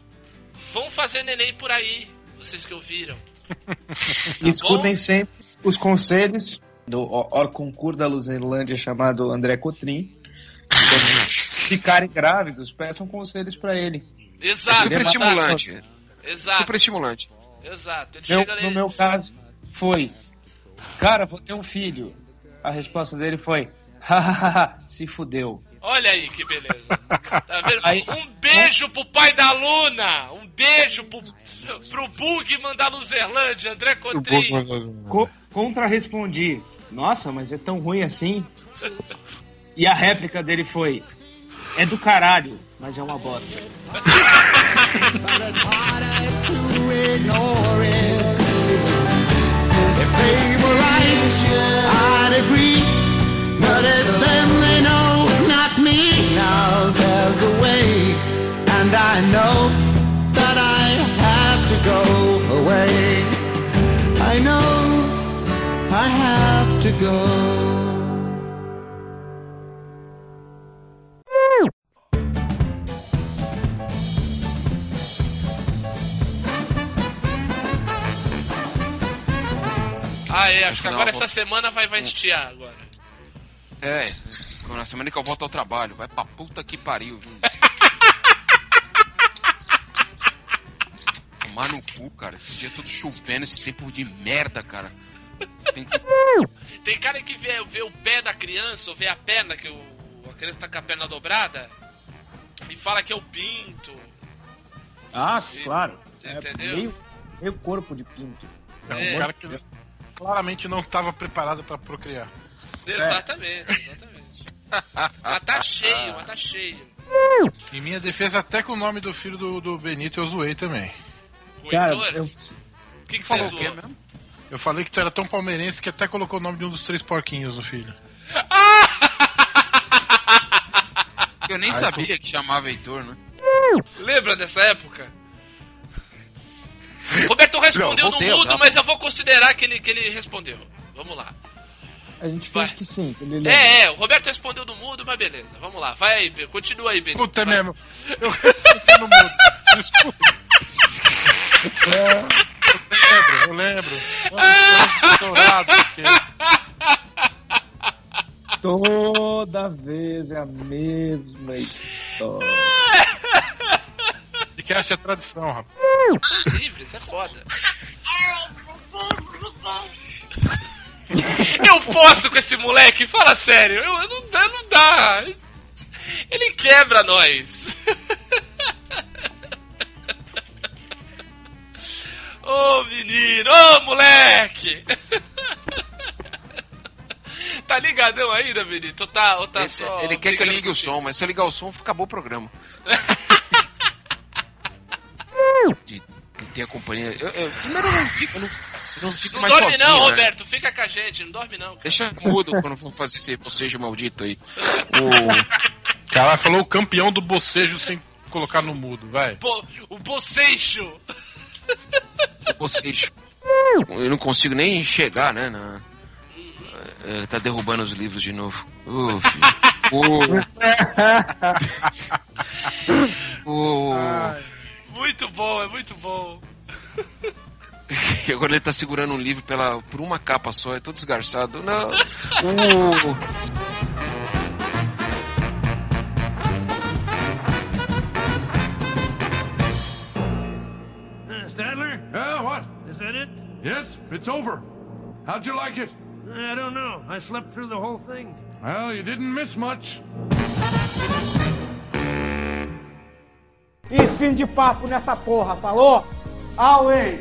vão fazer neném por aí. Vocês que ouviram. E escutem sempre os conselhos do Or- Orconcur da Luzerlândia chamado André Cotrim. Quando ficarem grávidos, peçam conselhos pra ele. É Exato, super exato. estimulante. exato, Super estimulante. exato. Ele Meu- chega ali, no meu caso, foi: Cara, vou ter um filho. A resposta dele foi: se fudeu. Olha aí que beleza. Tá vendo? Aí- um beijo pro pai da Luna. Um beijo pro, pro Bugman da Luzerlândia, André Cotrim. Co Contra-respondi: Nossa, mas é tão ruim assim? E a réplica dele foi: É do caralho, mas é uma bosta. If they were right, I'd agree. But it's them they know, not me. Now there's a way, and I know that I have to go away. I know I have to go. Ah, é, acho que agora não, essa semana vai, vai estiar agora. É, na semana que eu volto ao trabalho. Vai pra puta que pariu, viu? Tomar no cu, cara. Esse dia todo chovendo, esse tempo de merda, cara. Tem que... Tem cara que vê, vê o pé da criança, ou vê a perna, que o, a criança tá com a perna dobrada, e fala que é o pinto. Ah, claro. Entendeu? meio, meio corpo de pinto. É um É. cara que claramente não estava preparado para procriar. Exatamente, exatamente. mas tá cheio, mas tá cheio. Em minha defesa, até com o nome do filho do, do Benito eu zoei também. O Cara, Heitor, eu, o que, que você zoou? mesmo? Eu falei que tu era tão palmeirense que até colocou o nome de um dos três porquinhos no filho. Eu nem sabia que chamava Heitor, né? Lembra dessa época? Roberto respondeu Não, voltei no mudo, mas eu vou considerar que ele, que ele respondeu. Vamos lá. a gente Vai. fez que sim. que. É, é, o Roberto respondeu no mudo, mas beleza. Vamos lá, vai aí, continua aí, Benito. Puta é vai. mesmo. Eu respondi no mudo. Desculpa. Eu lembro, eu lembro. Estourado. Toda vez é a mesma história. Podcast é tradição, rapaz. Livre, isso é foda. Eu posso com esse moleque? Fala sério, eu, eu não dá, não dá. Ele quebra nós. Ô menino, ô moleque! Tá ligadão ainda, Benito? Ou tá, ou tá Esse- só. ele quer que eu ligue o som, mas se eu ligar o som, acabou o programa. de, de ter a companhia. Eu, eu- primeiro eu não fico, eu não, eu não fico Não mais dorme sozinho, não, né? Roberto. Fica com a gente, não dorme não. cara. Deixa mudo quando for fazer esse bocejo maldito aí. O... Cara, falou o campeão do bocejo sem colocar no mudo, vai. Bo- o Boceixo. Seja, eu não consigo nem chegar, né? Na... Ele tá derrubando os livros de novo. Ô. Muito bom, é muito bom. E agora ele tá segurando um livro pela, por uma capa só, é todo desgarçado. Não. Uh, that it? Yes, it's over. How'd you like it? I don't know. I slept through the whole thing. Well, you didn't miss much. E fim de papo nessa porra, falou? Away!